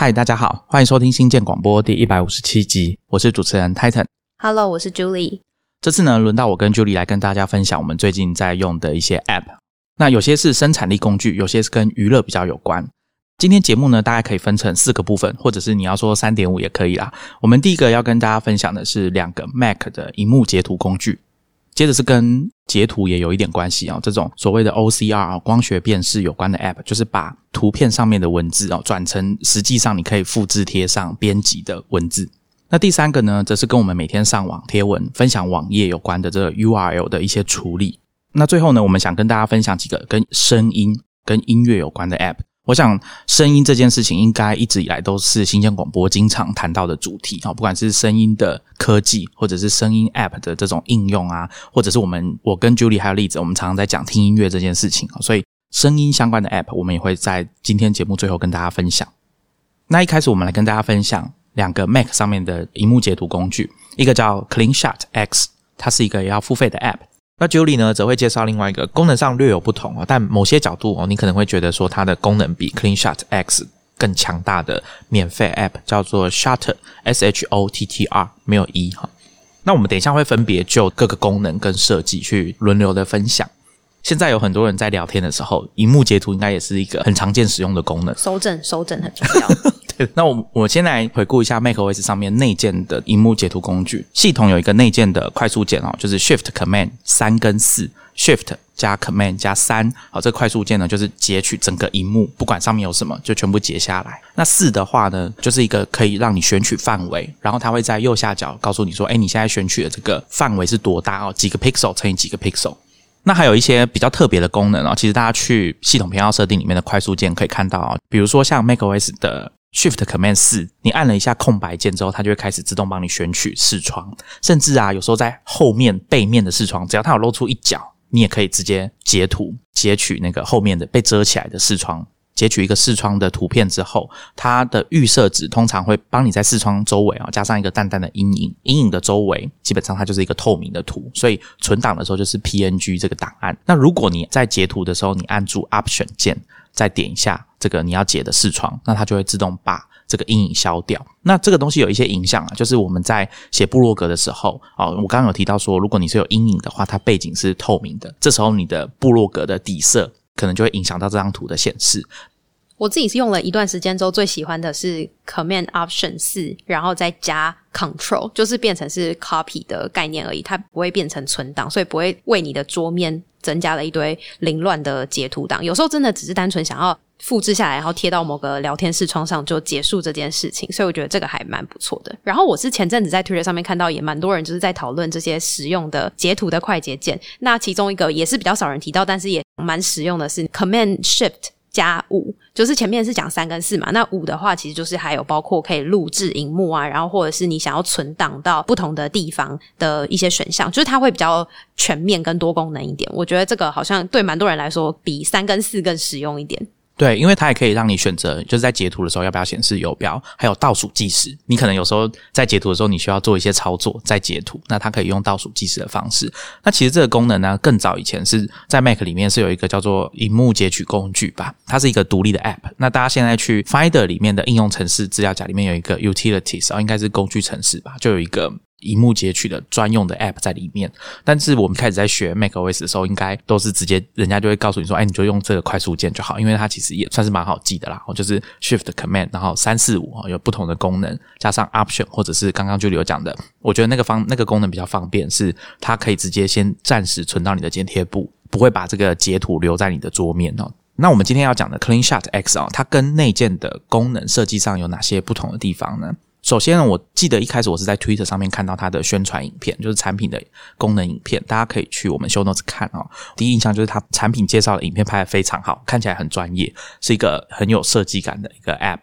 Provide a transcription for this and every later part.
嗨，大家好，欢迎收听新建广播第一百五十七集，我是主持人 Titan。Hello，我是 Julie。这次呢，轮到我跟 Julie 来跟大家分享我们最近在用的一些 App。那有些是生产力工具，有些是跟娱乐比较有关。今天节目呢，大概可以分成四个部分，或者是你要说三点五也可以啦。我们第一个要跟大家分享的是两个 Mac 的荧幕截图工具，接着是跟截图也有一点关系啊、这种所谓的 OCR 啊光学辨识有关的 App，就是把图片上面的文字哦转成实际上你可以复制贴上编辑的文字。那第三个呢，则是跟我们每天上网贴文、分享网页有关的这个 URL 的一些处理。那最后呢，我们想跟大家分享几个跟声音、跟音乐有关的 App。我想，声音这件事情应该一直以来都是新鲜广播经常谈到的主题啊，不管是声音的科技，或者是声音 App 的这种应用啊，或者是我们我跟 Julie 还有例子，我们常常在讲听音乐这件事情啊，所以声音相关的 App 我们也会在今天节目最后跟大家分享。那一开始我们来跟大家分享两个 Mac 上面的荧幕截图工具，一个叫 CleanShot X，它是一个要付费的 App。那 Julie 呢，则会介绍另外一个功能上略有不同哦，但某些角度哦，你可能会觉得说它的功能比 CleanShot X 更强大的免费 App，叫做 Shutter S H O T T R，没有 E 哈。那我们等一下会分别就各个功能跟设计去轮流的分享。现在有很多人在聊天的时候，荧幕截图应该也是一个很常见使用的功能。收整，收整很重要。那我我先来回顾一下 macOS 上面内建的荧幕截图工具。系统有一个内建的快速键哦，就是 Shift Command 三跟四，Shift 加 Command 加三，好，这快速键呢就是截取整个荧幕，不管上面有什么，就全部截下来。那四的话呢，就是一个可以让你选取范围，然后它会在右下角告诉你说，哎，你现在选取的这个范围是多大哦，几个 pixel 乘以几个 pixel。那还有一些比较特别的功能哦，其实大家去系统偏好设定里面的快速键可以看到啊、比如说像 macOS 的 Shift Command 四，你按了一下空白键之后，它就会开始自动帮你选取视窗，甚至啊，有时候在后面背面的视窗，只要它有露出一角，你也可以直接截图截取那个后面的被遮起来的视窗。截取一个视窗的图片之后，它的预设值通常会帮你在视窗周围啊加上一个淡淡的阴影，阴影的周围基本上它就是一个透明的图，所以存档的时候就是 PNG 这个档案。那如果你在截图的时候，你按住 Option 键，再点一下这个你要解的视窗，那它就会自动把这个阴影消掉。那这个东西有一些影响啊，就是我们在写部落格的时候，哦，我刚刚有提到说，如果你是有阴影的话，它背景是透明的，这时候你的部落格的底色可能就会影响到这张图的显示。我自己是用了一段时间之后，最喜欢的是 Command Option 四，然后再加 Control，就是变成是 copy 的概念而已，它不会变成存档，所以不会为你的桌面增加了一堆凌乱的截图档。有时候真的只是单纯想要复制下来，然后贴到某个聊天视窗上就结束这件事情，所以我觉得这个还蛮不错的。然后我是前阵子在 Twitter 上面看到，也蛮多人就是在讨论这些实用的截图的快捷键。那其中一个也是比较少人提到，但是也蛮实用的是 Command Shift。加五，就是前面是讲三跟四嘛，那五的话其实就是还有包括可以录制荧幕啊，然后或者是你想要存档到不同的地方的一些选项，就是它会比较全面跟多功能一点。我觉得这个好像对蛮多人来说比三跟四更实用一点。对，因为它也可以让你选择，就是在截图的时候要不要显示游标，还有倒数计时。你可能有时候在截图的时候，你需要做一些操作再截图，那它可以用倒数计时的方式。那其实这个功能呢，更早以前是在 Mac 里面是有一个叫做荧幕截取工具吧，它是一个独立的 App。那大家现在去 Finder 里面的应用程式资料夹里面有一个 Utilities 啊、哦，应该是工具程式吧，就有一个。荧幕截取的专用的 App 在里面，但是我们开始在学 macOS 的时候，应该都是直接人家就会告诉你说，哎，你就用这个快速键就好，因为它其实也算是蛮好记的啦。我就是 Shift Command，然后三四五有不同的功能，加上 Option 或者是刚刚就有讲的，我觉得那个方那个功能比较方便，是它可以直接先暂时存到你的剪贴簿，不会把这个截图留在你的桌面哦。那我们今天要讲的 CleanShot X 啊，它跟内建的功能设计上有哪些不同的地方呢？首先呢，我记得一开始我是在 Twitter 上面看到它的宣传影片，就是产品的功能影片，大家可以去我们 Show Notes 看哦。第一印象就是它产品介绍的影片拍得非常好，看起来很专业，是一个很有设计感的一个 App。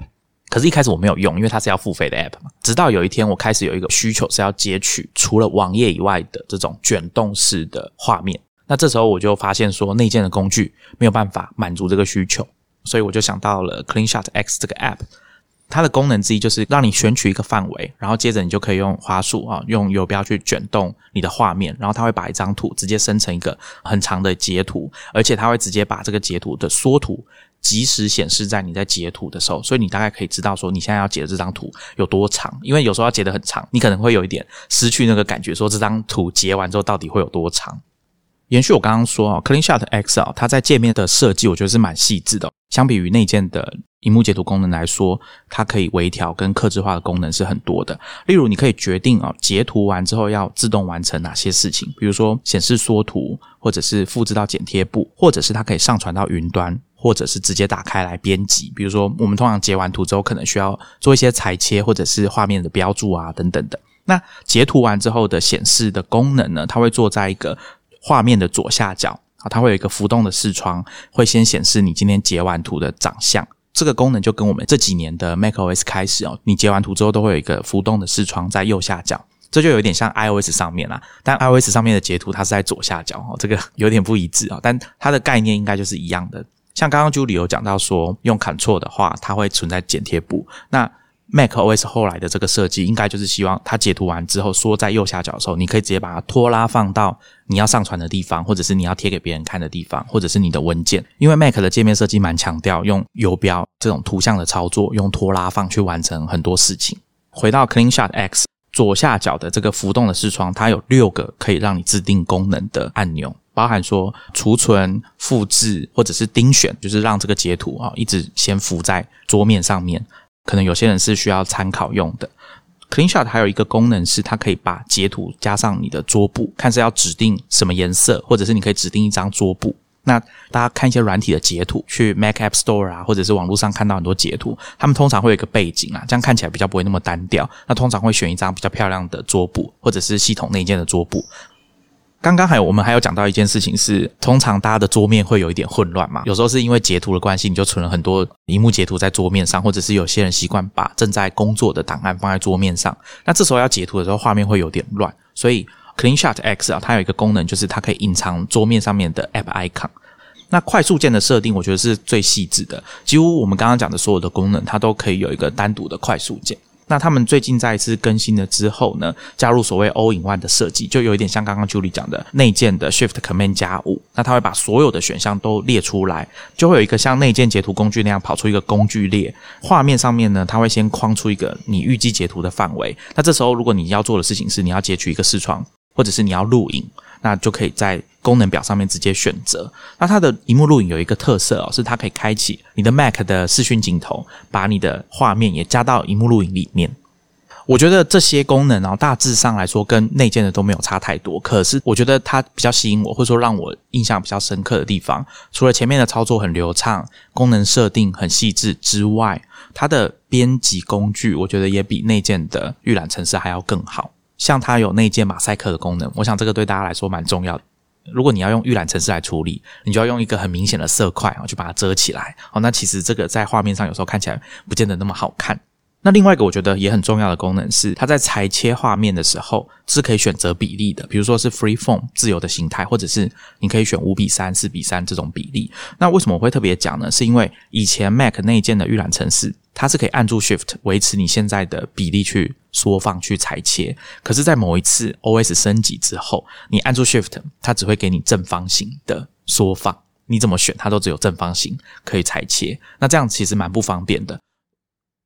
可是，一开始我没有用，因为它是要付费的 App 嘛。直到有一天，我开始有一个需求是要截取除了网页以外的这种卷动式的画面。那这时候我就发现说，内建的工具没有办法满足这个需求，所以我就想到了 CleanShot X 这个 App。它的功能之一就是让你选取一个范围，然后接着你就可以用滑鼠啊，用游标去卷动你的画面，然后它会把一张图直接生成一个很长的截图，而且它会直接把这个截图的缩图及时显示在你在截图的时候，所以你大概可以知道说你现在要截的这张图有多长，因为有时候要截的很长，你可能会有一点失去那个感觉，说这张图截完之后到底会有多长。延续我刚刚说啊，CleanShot X 啊，它在界面的设计，我觉得是蛮细致的。相比于内建的荧幕截图功能来说，它可以微调跟克制化的功能是很多的。例如，你可以决定啊，截图完之后要自动完成哪些事情，比如说显示缩图，或者是复制到剪贴簿，或者是它可以上传到云端，或者是直接打开来编辑。比如说，我们通常截完图之后，可能需要做一些裁切，或者是画面的标注啊等等的。那截图完之后的显示的功能呢，它会做在一个。画面的左下角它会有一个浮动的视窗，会先显示你今天截完图的长相。这个功能就跟我们这几年的 macOS 开始哦，你截完图之后都会有一个浮动的视窗在右下角，这就有点像 iOS 上面啦。但 iOS 上面的截图它是在左下角哦，这个有点不一致啊。但它的概念应该就是一样的。像刚刚 Julie 有讲到说，用 Ctrl 的话，它会存在剪贴簿。那 Mac OS 后来的这个设计，应该就是希望它截图完之后，缩在右下角的时候，你可以直接把它拖拉放到你要上传的地方，或者是你要贴给别人看的地方，或者是你的文件。因为 Mac 的界面设计蛮强调用游标这种图像的操作，用拖拉放去完成很多事情。回到 CleanShot X 左下角的这个浮动的视窗，它有六个可以让你自定功能的按钮，包含说储存、复制或者是钉选，就是让这个截图啊一直先浮在桌面上面。可能有些人是需要参考用的。CleanShot 还有一个功能是，它可以把截图加上你的桌布，看是要指定什么颜色，或者是你可以指定一张桌布。那大家看一些软体的截图，去 Mac App Store 啊，或者是网络上看到很多截图，他们通常会有一个背景啊，这样看起来比较不会那么单调。那通常会选一张比较漂亮的桌布，或者是系统内建的桌布。刚刚还有我们还有讲到一件事情是，通常大家的桌面会有一点混乱嘛，有时候是因为截图的关系，你就存了很多荧幕截图在桌面上，或者是有些人习惯把正在工作的档案放在桌面上，那这时候要截图的时候，画面会有点乱。所以 CleanShot X 啊，它有一个功能，就是它可以隐藏桌面上面的 App icon。那快速键的设定，我觉得是最细致的，几乎我们刚刚讲的所有的功能，它都可以有一个单独的快速键。那他们最近在一次更新了之后呢，加入所谓 All in One 的设计，就有一点像刚刚 Julie 讲的内建的 Shift Command 加五。那它会把所有的选项都列出来，就会有一个像内建截图工具那样跑出一个工具列。画面上面呢，它会先框出一个你预计截图的范围。那这时候如果你要做的事情是你要截取一个视窗，或者是你要录影，那就可以在功能表上面直接选择。那它的荧幕录影有一个特色哦，是它可以开启你的 Mac 的视讯镜头，把你的画面也加到荧幕录影里面。我觉得这些功能哦，大致上来说跟内建的都没有差太多。可是我觉得它比较吸引我，或者说让我印象比较深刻的地方，除了前面的操作很流畅、功能设定很细致之外，它的编辑工具我觉得也比内建的预览程式还要更好。像它有内建马赛克的功能，我想这个对大家来说蛮重要的。如果你要用预览程式来处理，你就要用一个很明显的色块啊，去把它遮起来。哦，那其实这个在画面上有时候看起来不见得那么好看。那另外一个我觉得也很重要的功能是，它在裁切画面的时候是可以选择比例的，比如说是 free form 自由的形态，或者是你可以选五比三、四比三这种比例。那为什么我会特别讲呢？是因为以前 Mac 内建的预览程式，它是可以按住 Shift 维持你现在的比例去缩放、去裁切。可是，在某一次 OS 升级之后，你按住 Shift，它只会给你正方形的缩放，你怎么选它都只有正方形可以裁切。那这样其实蛮不方便的。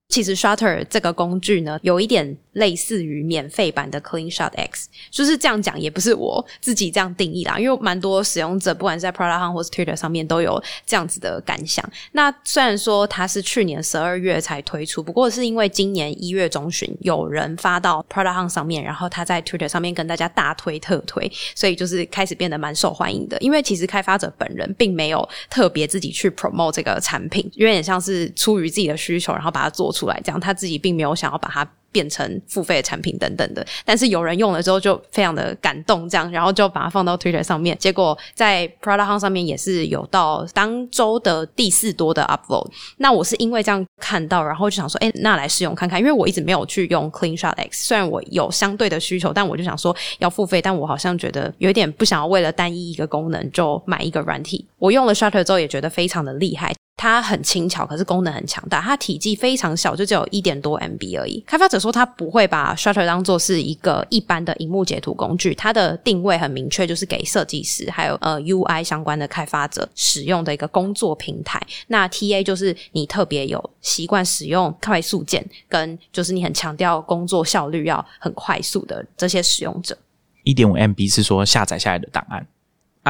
其实 Shutter 这个工具呢，有一点类似于免费版的 CleanShot X，就是这样讲，也不是我自己这样定义啦，因为蛮多使用者，不管是在 Product Hunt 或是 Twitter 上面，都有这样子的感想。那虽然说它是去年十二月才推出，不过是因为今年一月中旬有人发到 Product Hunt 上面，然后他在 Twitter 上面跟大家大推特推，所以就是开始变得蛮受欢迎的。因为其实开发者本人并没有特别自己去 promote 这个产品，有点像是出于自己的需求，然后把它做出。出来，这样他自己并没有想要把它变成付费的产品等等的，但是有人用了之后就非常的感动，这样，然后就把它放到 Twitter 上面，结果在 Prada Hunt 上面也是有到当周的第四多的 upload。那我是因为这样看到，然后就想说，哎，那来试用看看，因为我一直没有去用 CleanShot X，虽然我有相对的需求，但我就想说要付费，但我好像觉得有点不想要为了单一一个功能就买一个软体。我用了 Shutter 之后也觉得非常的厉害。它很轻巧，可是功能很强大。它体积非常小，就只有一点多 MB 而已。开发者说他不会把 Shutter 当做是一个一般的荧幕截图工具，它的定位很明确，就是给设计师还有呃 UI 相关的开发者使用的一个工作平台。那 TA 就是你特别有习惯使用快速键，跟就是你很强调工作效率要很快速的这些使用者。一点五 MB 是说下载下来的档案。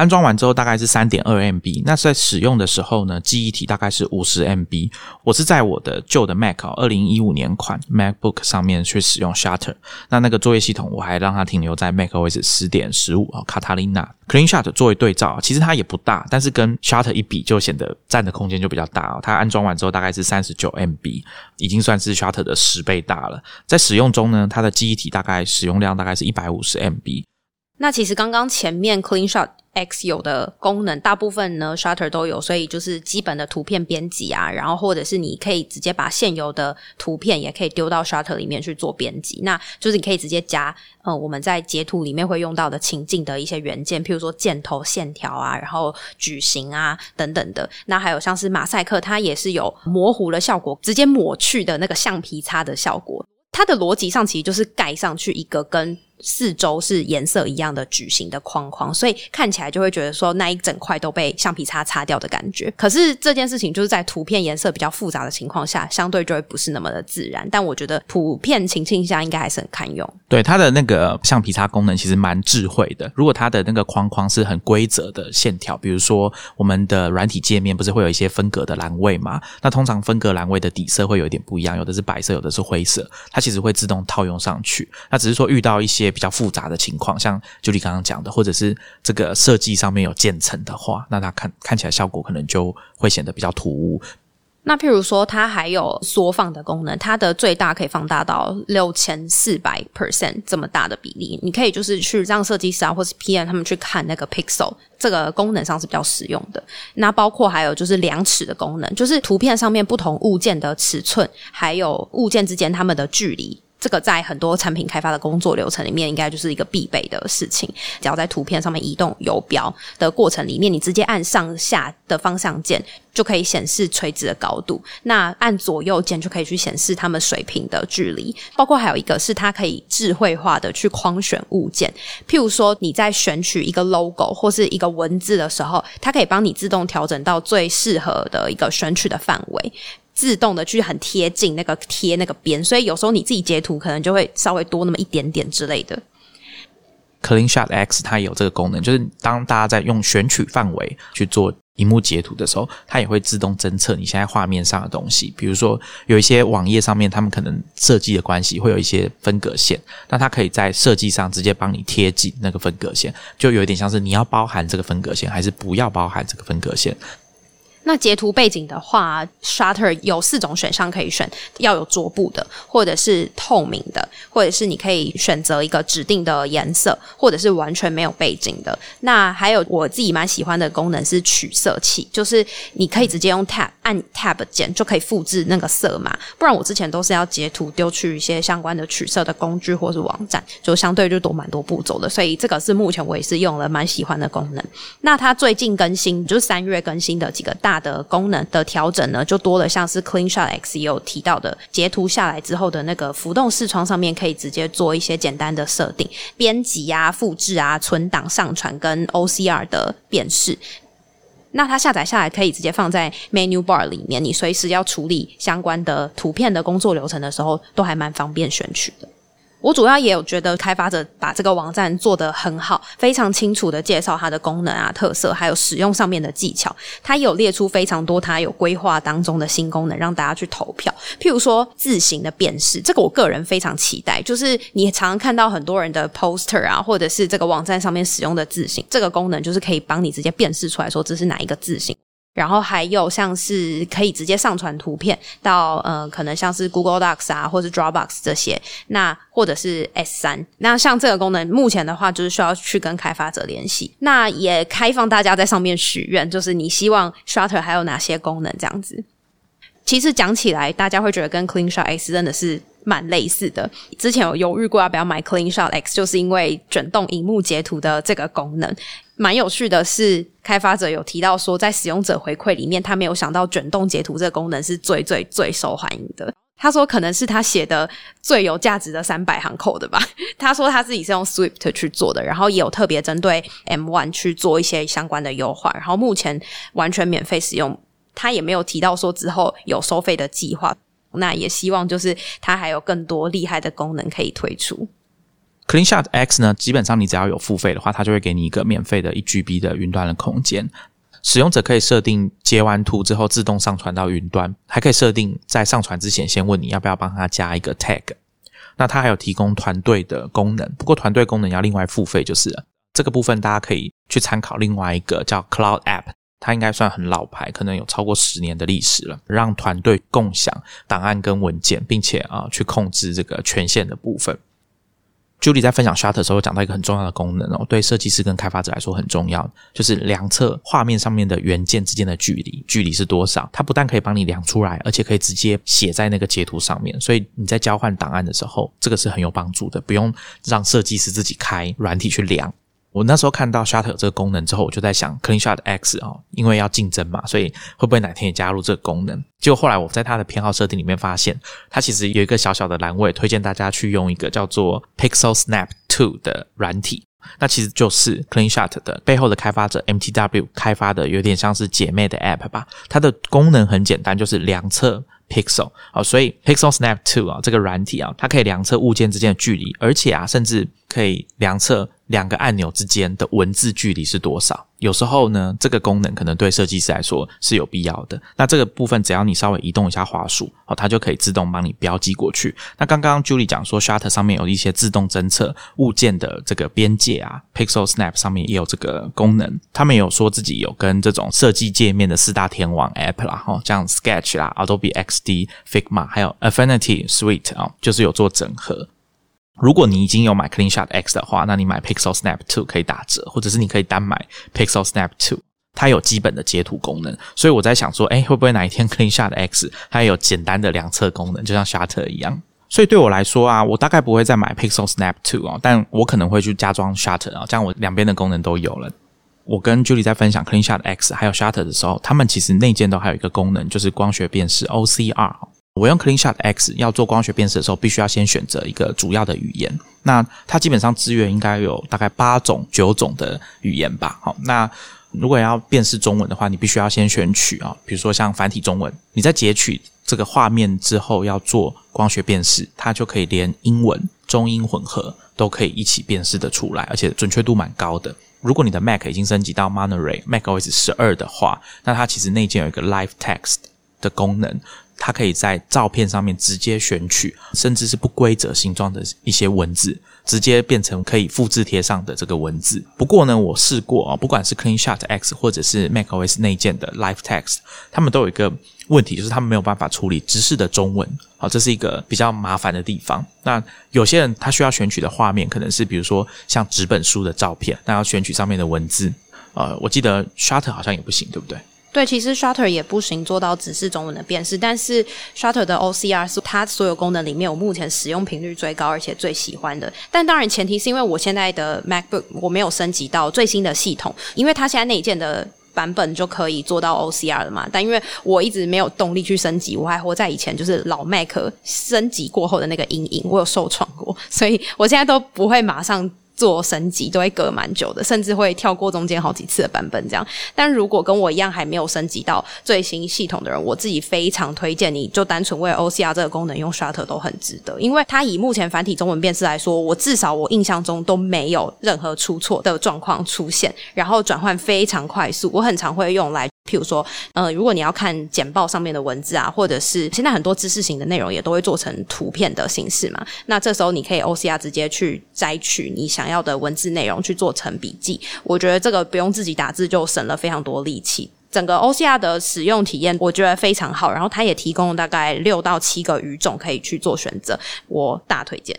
安装完之后大概是三点二 MB，那在使用的时候呢，记忆体大概是五十 MB。我是在我的旧的 Mac 二零一五年款 MacBook 上面去使用 Shutter，那那个作业系统我还让它停留在 macOS 十点十五啊，Catalina Clean Shot 作为对照，其实它也不大，但是跟 Shutter 一比就显得占的空间就比较大哦。它安装完之后大概是三十九 MB，已经算是 Shutter 的十倍大了。在使用中呢，它的记忆体大概使用量大概是一百五十 MB。那其实刚刚前面 Clean Shot X 有的功能，大部分呢 Shutter 都有，所以就是基本的图片编辑啊，然后或者是你可以直接把现有的图片也可以丢到 Shutter 里面去做编辑，那就是你可以直接加呃我们在截图里面会用到的情境的一些元件，譬如说箭头、线条啊，然后矩形啊等等的。那还有像是马赛克，它也是有模糊的效果，直接抹去的那个橡皮擦的效果。它的逻辑上其实就是盖上去一个跟。四周是颜色一样的矩形的框框，所以看起来就会觉得说那一整块都被橡皮擦擦掉的感觉。可是这件事情就是在图片颜色比较复杂的情况下，相对就会不是那么的自然。但我觉得普遍情境下应该还是很堪用。对它的那个橡皮擦功能其实蛮智慧的。如果它的那个框框是很规则的线条，比如说我们的软体界面不是会有一些分隔的栏位嘛？那通常分隔栏位的底色会有一点不一样，有的是白色，有的是灰色，它其实会自动套用上去。那只是说遇到一些比较复杂的情况，像就你刚刚讲的，或者是这个设计上面有渐层的话，那它看看起来效果可能就会显得比较突兀。那譬如说，它还有缩放的功能，它的最大可以放大到六千四百 percent 这么大的比例。你可以就是去让设计师啊，或是 PM 他们去看那个 pixel，这个功能上是比较实用的。那包括还有就是量尺的功能，就是图片上面不同物件的尺寸，还有物件之间它们的距离。这个在很多产品开发的工作流程里面，应该就是一个必备的事情。只要在图片上面移动游标的过程里面，你直接按上下的方向键就可以显示垂直的高度。那按左右键就可以去显示它们水平的距离。包括还有一个是它可以智慧化的去框选物件。譬如说你在选取一个 logo 或是一个文字的时候，它可以帮你自动调整到最适合的一个选取的范围。自动的去很贴近那个贴那个边，所以有时候你自己截图可能就会稍微多那么一点点之类的。Clean Shot X 它有这个功能，就是当大家在用选取范围去做荧幕截图的时候，它也会自动侦测你现在画面上的东西。比如说有一些网页上面，他们可能设计的关系会有一些分隔线，那它可以在设计上直接帮你贴紧那个分隔线，就有一点像是你要包含这个分隔线，还是不要包含这个分隔线。那截图背景的话，Shutter 有四种选项可以选，要有桌布的，或者是透明的，或者是你可以选择一个指定的颜色，或者是完全没有背景的。那还有我自己蛮喜欢的功能是取色器，就是你可以直接用 Tab 按 Tab 键就可以复制那个色码。不然我之前都是要截图丢去一些相关的取色的工具或是网站，就相对就多蛮多步骤的。所以这个是目前我也是用了蛮喜欢的功能。那它最近更新就是三月更新的几个大。大的功能的调整呢，就多了，像是 Clean Shot X 有提到的，截图下来之后的那个浮动视窗上面可以直接做一些简单的设定、编辑啊、复制啊、存档、上传跟 OCR 的辨识。那它下载下来可以直接放在 Menu Bar 里面，你随时要处理相关的图片的工作流程的时候，都还蛮方便选取的。我主要也有觉得开发者把这个网站做得很好，非常清楚的介绍它的功能啊、特色，还有使用上面的技巧。它有列出非常多它有规划当中的新功能，让大家去投票。譬如说字形的辨识，这个我个人非常期待。就是你常常看到很多人的 poster 啊，或者是这个网站上面使用的字形，这个功能就是可以帮你直接辨识出来说这是哪一个字形。然后还有像是可以直接上传图片到呃，可能像是 Google Docs 啊，或是 Dropbox 这些，那或者是 S 三。那像这个功能，目前的话就是需要去跟开发者联系。那也开放大家在上面许愿，就是你希望 Shutter 还有哪些功能这样子。其实讲起来，大家会觉得跟 Clean Shot X 真的是蛮类似的。之前有犹豫过要不要买 Clean Shot X，就是因为卷动荧幕截图的这个功能。蛮有趣的是，开发者有提到说，在使用者回馈里面，他没有想到卷动截图这个功能是最最最受欢迎的。他说，可能是他写的最有价值的三百行 code 吧。他说他自己是用 Swift 去做的，然后也有特别针对 M1 去做一些相关的优化，然后目前完全免费使用。他也没有提到说之后有收费的计划。那也希望就是他还有更多厉害的功能可以推出。CleanShot X 呢，基本上你只要有付费的话，它就会给你一个免费的一 GB 的云端的空间。使用者可以设定截完图之后自动上传到云端，还可以设定在上传之前先问你要不要帮他加一个 tag。那它还有提供团队的功能，不过团队功能要另外付费就是了。这个部分大家可以去参考另外一个叫 Cloud App，它应该算很老牌，可能有超过十年的历史了，让团队共享档案跟文件，并且啊去控制这个权限的部分。Julie 在分享 Shutter 的时候，讲到一个很重要的功能哦，对设计师跟开发者来说很重要，就是量测画面上面的元件之间的距离，距离是多少？它不但可以帮你量出来，而且可以直接写在那个截图上面，所以你在交换档案的时候，这个是很有帮助的，不用让设计师自己开软体去量。我那时候看到 Shutter 这个功能之后，我就在想 CleanShot X 哦，因为要竞争嘛，所以会不会哪天也加入这个功能？结果后来我在它的偏好设定里面发现，它其实有一个小小的栏位，推荐大家去用一个叫做 Pixel Snap Two 的软体，那其实就是 CleanShot 的背后的开发者 MTW 开发的，有点像是姐妹的 App 吧。它的功能很简单，就是量测 Pixel 啊，所以 Pixel Snap Two 啊这个软体啊，它可以量测物件之间的距离，而且啊，甚至可以量测。两个按钮之间的文字距离是多少？有时候呢，这个功能可能对设计师来说是有必要的。那这个部分，只要你稍微移动一下滑鼠，哦，它就可以自动帮你标记过去。那刚刚 Julie 讲说，Shutter 上面有一些自动侦测物件的这个边界啊，Pixel Snap 上面也有这个功能。他们有说自己有跟这种设计界面的四大天王 App 啦，哈，像 Sketch 啦、Adobe X D、Figma，还有 Affinity Suite 啊，就是有做整合。如果你已经有买 CleanShot X 的话，那你买 Pixel Snap Two 可以打折，或者是你可以单买 Pixel Snap Two，它有基本的截图功能。所以我在想说，哎，会不会哪一天 CleanShot X 它有简单的量测功能，就像 Shutter 一样？所以对我来说啊，我大概不会再买 Pixel Snap Two 哦，但我可能会去加装 Shutter 啊，这样我两边的功能都有了。我跟 Julie 在分享 CleanShot X 还有 Shutter 的时候，他们其实内建都还有一个功能，就是光学辨识 OCR。我用 CleanShot X 要做光学辨识的时候，必须要先选择一个主要的语言。那它基本上资源应该有大概八种、九种的语言吧。好，那如果要辨识中文的话，你必须要先选取啊，比如说像繁体中文。你在截取这个画面之后，要做光学辨识，它就可以连英文、中英混合都可以一起辨识的出来，而且准确度蛮高的。如果你的 Mac 已经升级到 Monterey macOS 十二的话，那它其实内建有一个 Live Text 的功能。它可以在照片上面直接选取，甚至是不规则形状的一些文字，直接变成可以复制贴上的这个文字。不过呢，我试过啊，不管是 CleanShot X 或者是 macOS 内建的 Live Text，他们都有一个问题，就是他们没有办法处理直视的中文。好，这是一个比较麻烦的地方。那有些人他需要选取的画面，可能是比如说像纸本书的照片，那要选取上面的文字。呃，我记得 Shutter 好像也不行，对不对？对，其实 Shutter 也不行做到只是中文的辨识，但是 Shutter 的 OCR 是它所有功能里面我目前使用频率最高而且最喜欢的。但当然前提是因为我现在的 MacBook 我没有升级到最新的系统，因为它现在内建的版本就可以做到 OCR 了嘛。但因为我一直没有动力去升级，我还活在以前就是老 Mac 升级过后的那个阴影，我有受创过，所以我现在都不会马上。做升级都会隔蛮久的，甚至会跳过中间好几次的版本这样。但如果跟我一样还没有升级到最新系统的人，我自己非常推荐你就单纯为 OCR 这个功能用 Shutter 都很值得，因为它以目前繁体中文辨识来说，我至少我印象中都没有任何出错的状况出现，然后转换非常快速，我很常会用来。譬如说，呃，如果你要看简报上面的文字啊，或者是现在很多知识型的内容也都会做成图片的形式嘛，那这时候你可以 OCR 直接去摘取你想要的文字内容去做成笔记。我觉得这个不用自己打字就省了非常多力气。整个 OCR 的使用体验我觉得非常好，然后它也提供大概六到七个语种可以去做选择，我大推荐。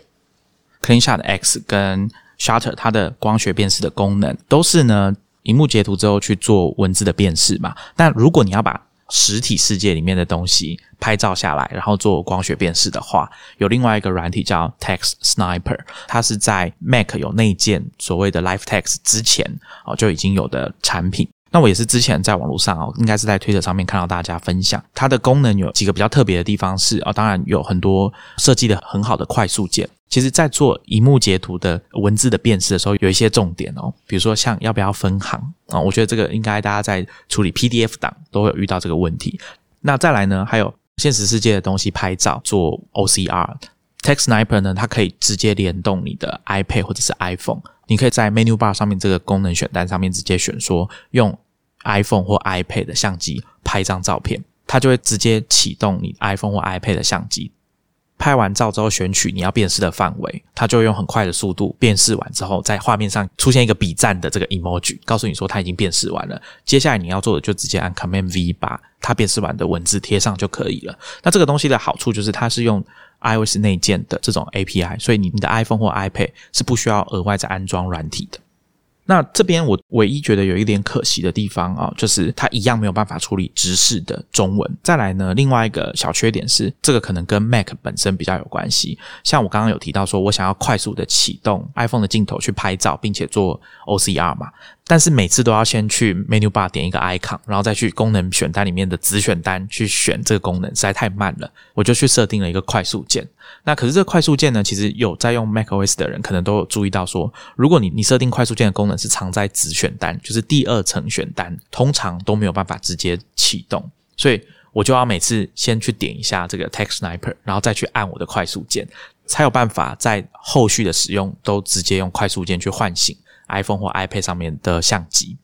CleanShot X 跟 Shutter 它的光学辨识的功能都是呢。荧幕截图之后去做文字的辨识嘛？但如果你要把实体世界里面的东西拍照下来，然后做光学辨识的话，有另外一个软体叫 Text Sniper，它是在 Mac 有内建所谓的 Live Text 之前哦就已经有的产品。那我也是之前在网络上哦，应该是在推特上面看到大家分享它的功能有几个比较特别的地方是啊，当然有很多设计的很好的快速键。其实，在做荧幕截图的文字的辨识的时候，有一些重点哦，比如说像要不要分行啊，我觉得这个应该大家在处理 PDF 档都会有遇到这个问题。那再来呢，还有现实世界的东西拍照做 OCR，Text Sniper 呢，它可以直接联动你的 iPad 或者是 iPhone，你可以在 Menu Bar 上面这个功能选单上面直接选说用 iPhone 或 iPad 的相机拍一张照片，它就会直接启动你 iPhone 或 iPad 的相机。拍完照之后，选取你要辨识的范围，它就会用很快的速度辨识完之后，在画面上出现一个比赞的这个 emoji，告诉你说它已经辨识完了。接下来你要做的就直接按 Command V 把它辨识完的文字贴上就可以了。那这个东西的好处就是它是用 iOS 内建的这种 API，所以你你的 iPhone 或 iPad 是不需要额外再安装软体的。那这边我唯一觉得有一点可惜的地方啊，就是它一样没有办法处理直视的中文。再来呢，另外一个小缺点是，这个可能跟 Mac 本身比较有关系。像我刚刚有提到说，我想要快速的启动 iPhone 的镜头去拍照，并且做 OCR 嘛。但是每次都要先去 menu bar 点一个 icon，然后再去功能选单里面的子选单去选这个功能，实在太慢了。我就去设定了一个快速键。那可是这个快速键呢，其实有在用 macOS 的人可能都有注意到说，如果你你设定快速键的功能是藏在子选单，就是第二层选单，通常都没有办法直接启动。所以我就要每次先去点一下这个 Text Sniper，然后再去按我的快速键，才有办法在后续的使用都直接用快速键去唤醒。iPhone 或 iPad 上面的相机，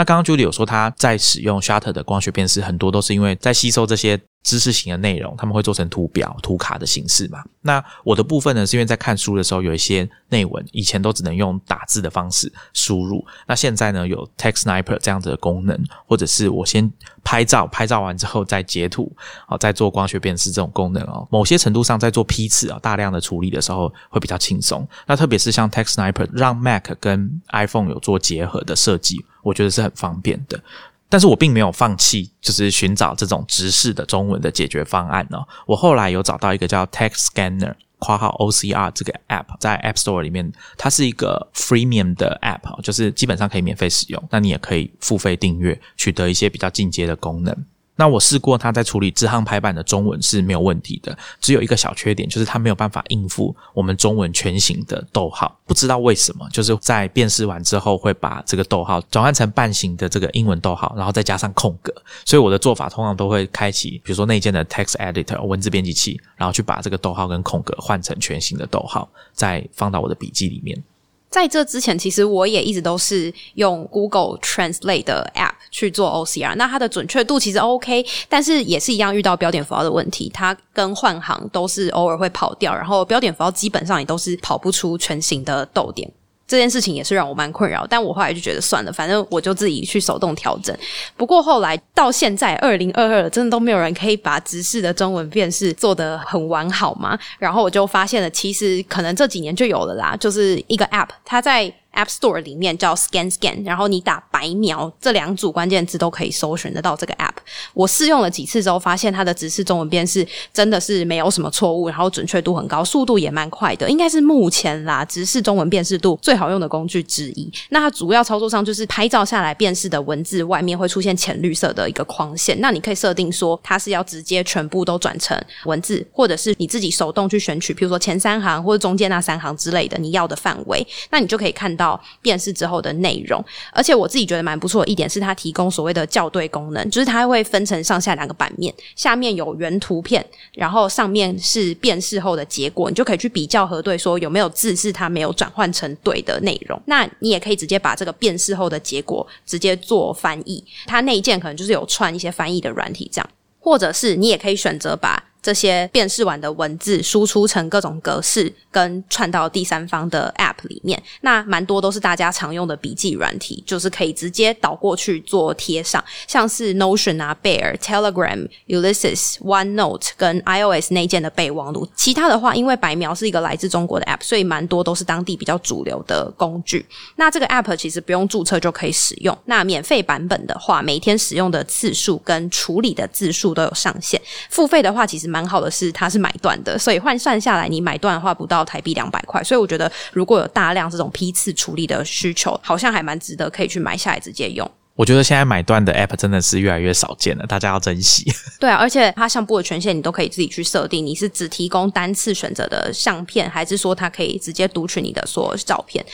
那刚刚 Julie 有说他在使用 Shutter 的光学辨识，很多都是因为在吸收这些。知识型的内容，他们会做成图表、图卡的形式嘛？那我的部分呢，是因为在看书的时候，有一些内文以前都只能用打字的方式输入，那现在呢，有 Text Sniper 这样子的功能，或者是我先拍照，拍照完之后再截图，哦，再做光学辨识这种功能哦，某些程度上在做批次啊，大量的处理的时候会比较轻松。那特别是像 Text Sniper 让 Mac 跟 iPhone 有做结合的设计，我觉得是很方便的。但是我并没有放弃，就是寻找这种直视的中文的解决方案哦。我后来有找到一个叫 Text Scanner（ 括号 OCR） 这个 App，在 App Store 里面，它是一个 Freemium 的 App，就是基本上可以免费使用，那你也可以付费订阅，取得一些比较进阶的功能。那我试过，它在处理支行排版的中文是没有问题的，只有一个小缺点，就是它没有办法应付我们中文全形的逗号。不知道为什么，就是在辨识完之后，会把这个逗号转换成半形的这个英文逗号，然后再加上空格。所以我的做法通常都会开启，比如说内建的 Text Editor 文字编辑器，然后去把这个逗号跟空格换成全形的逗号，再放到我的笔记里面。在这之前，其实我也一直都是用 Google Translate 的 App 去做 OCR，那它的准确度其实 OK，但是也是一样遇到标点符号的问题，它跟换行都是偶尔会跑掉，然后标点符号基本上也都是跑不出全形的逗点。这件事情也是让我蛮困扰，但我后来就觉得算了，反正我就自己去手动调整。不过后来到现在二零二二，真的都没有人可以把直视的中文辨识做得很完好吗？然后我就发现了，其实可能这几年就有了啦，就是一个 App，它在。App Store 里面叫 Scan Scan，然后你打“白描”这两组关键字都可以搜寻得到这个 App。我试用了几次之后，发现它的直视中文辨识真的是没有什么错误，然后准确度很高，速度也蛮快的，应该是目前啦直视中文辨识度最好用的工具之一。那它主要操作上就是拍照下来辨识的文字外面会出现浅绿色的一个框线，那你可以设定说它是要直接全部都转成文字，或者是你自己手动去选取，比如说前三行或者中间那三行之类的你要的范围，那你就可以看。到辨识之后的内容，而且我自己觉得蛮不错一点是，它提供所谓的校对功能，就是它会分成上下两个版面，下面有原图片，然后上面是辨识后的结果，你就可以去比较核对，说有没有字是它没有转换成对的内容。那你也可以直接把这个辨识后的结果直接做翻译，它那一件可能就是有串一些翻译的软体这样。或者是你也可以选择把这些辨识完的文字输出成各种格式，跟串到第三方的 App 里面。那蛮多都是大家常用的笔记软体，就是可以直接导过去做贴上，像是 Notion 啊、Bear、Telegram、Ulysses、OneNote 跟 iOS 内建的备忘录。其他的话，因为白描是一个来自中国的 App，所以蛮多都是当地比较主流的工具。那这个 App 其实不用注册就可以使用。那免费版本的话，每天使用的次数跟处理的字数都有上限。付费的话，其实蛮好的，是它是买断的，所以换算下来，你买断的话不到台币两百块。所以我觉得，如果有大量这种批次处理的需求，好像还蛮值得可以去买下来直接用。我觉得现在买断的 App 真的是越来越少见了，大家要珍惜。对啊，而且它相簿的权限你都可以自己去设定，你是只提供单次选择的相片，还是说它可以直接读取你的所有照片？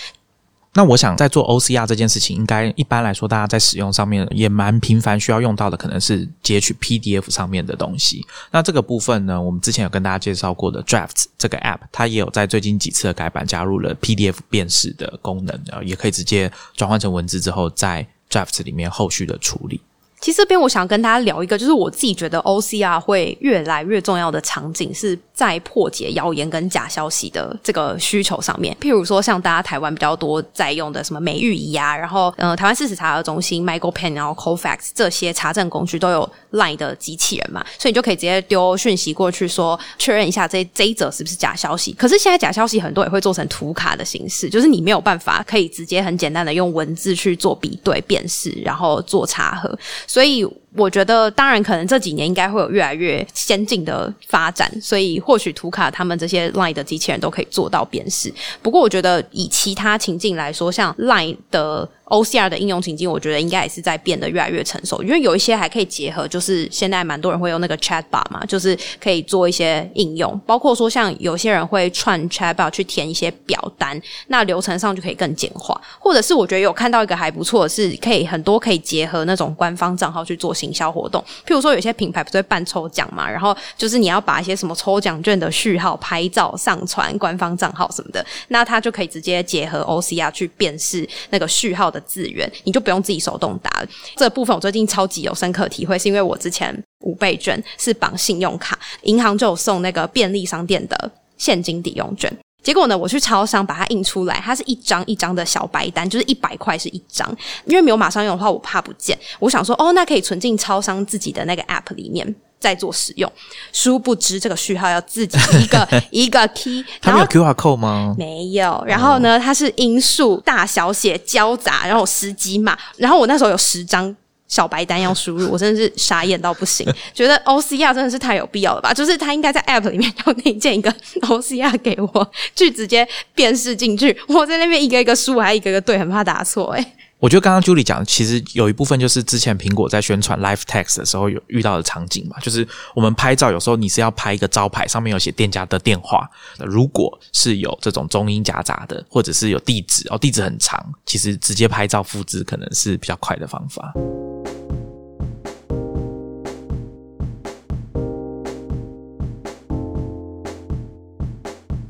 那我想在做 OCR 这件事情，应该一般来说，大家在使用上面也蛮频繁需要用到的，可能是截取 PDF 上面的东西。那这个部分呢，我们之前有跟大家介绍过的 Drafts 这个 App，它也有在最近几次的改版加入了 PDF 辨识的功能，啊也可以直接转换成文字之后，在 Drafts 里面后续的处理。其实这边我想跟大家聊一个，就是我自己觉得 OCR 会越来越重要的场景，是在破解谣言跟假消息的这个需求上面。譬如说，像大家台湾比较多在用的什么美玉仪啊，然后呃，台湾事实查核中心、Michael Pen，然后 Cofax 这些查证工具都有 Line 的机器人嘛，所以你就可以直接丢讯息过去，说确认一下这这一则是不是假消息。可是现在假消息很多也会做成图卡的形式，就是你没有办法可以直接很简单的用文字去做比对辨识，然后做查核。所以我觉得，当然可能这几年应该会有越来越先进的发展，所以或许图卡他们这些 Line 的机器人都可以做到辨识。不过，我觉得以其他情境来说，像 Line 的。OCR 的应用情境，我觉得应该也是在变得越来越成熟，因为有一些还可以结合，就是现在蛮多人会用那个 Chatbot 嘛，就是可以做一些应用，包括说像有些人会串 Chatbot 去填一些表单，那流程上就可以更简化，或者是我觉得有看到一个还不错是，可以很多可以结合那种官方账号去做新行销活动，譬如说有些品牌不是会办抽奖嘛，然后就是你要把一些什么抽奖券的序号拍照上传官方账号什么的，那它就可以直接结合 OCR 去辨识那个序号。的资源，你就不用自己手动打了。这部分我最近超级有深刻体会，是因为我之前五倍券是绑信用卡，银行就有送那个便利商店的现金抵用券。结果呢，我去超商把它印出来，它是一张一张的小白单，就是一百块是一张。因为没有马上用的话，我怕不见。我想说，哦，那可以存进超商自己的那个 App 里面。在做使用，殊不知这个序号要自己一个 一个 key，它没有 QR code 吗？没有。然后呢，它是音数大小写交杂，然后十几码。然后我那时候有十张小白单要输入，我真的是傻眼到不行，觉得 OCR 真的是太有必要了吧？就是他应该在 App 里面要内建一个 OCR 给我，去直接辨识进去。我在那边一个一个输，还一个个对，很怕打错哎。我觉得刚刚 Julie 讲，其实有一部分就是之前苹果在宣传 Live Text 的时候有遇到的场景嘛，就是我们拍照有时候你是要拍一个招牌，上面有写店家的电话，如果是有这种中英夹杂的，或者是有地址哦，地址很长，其实直接拍照复制可能是比较快的方法。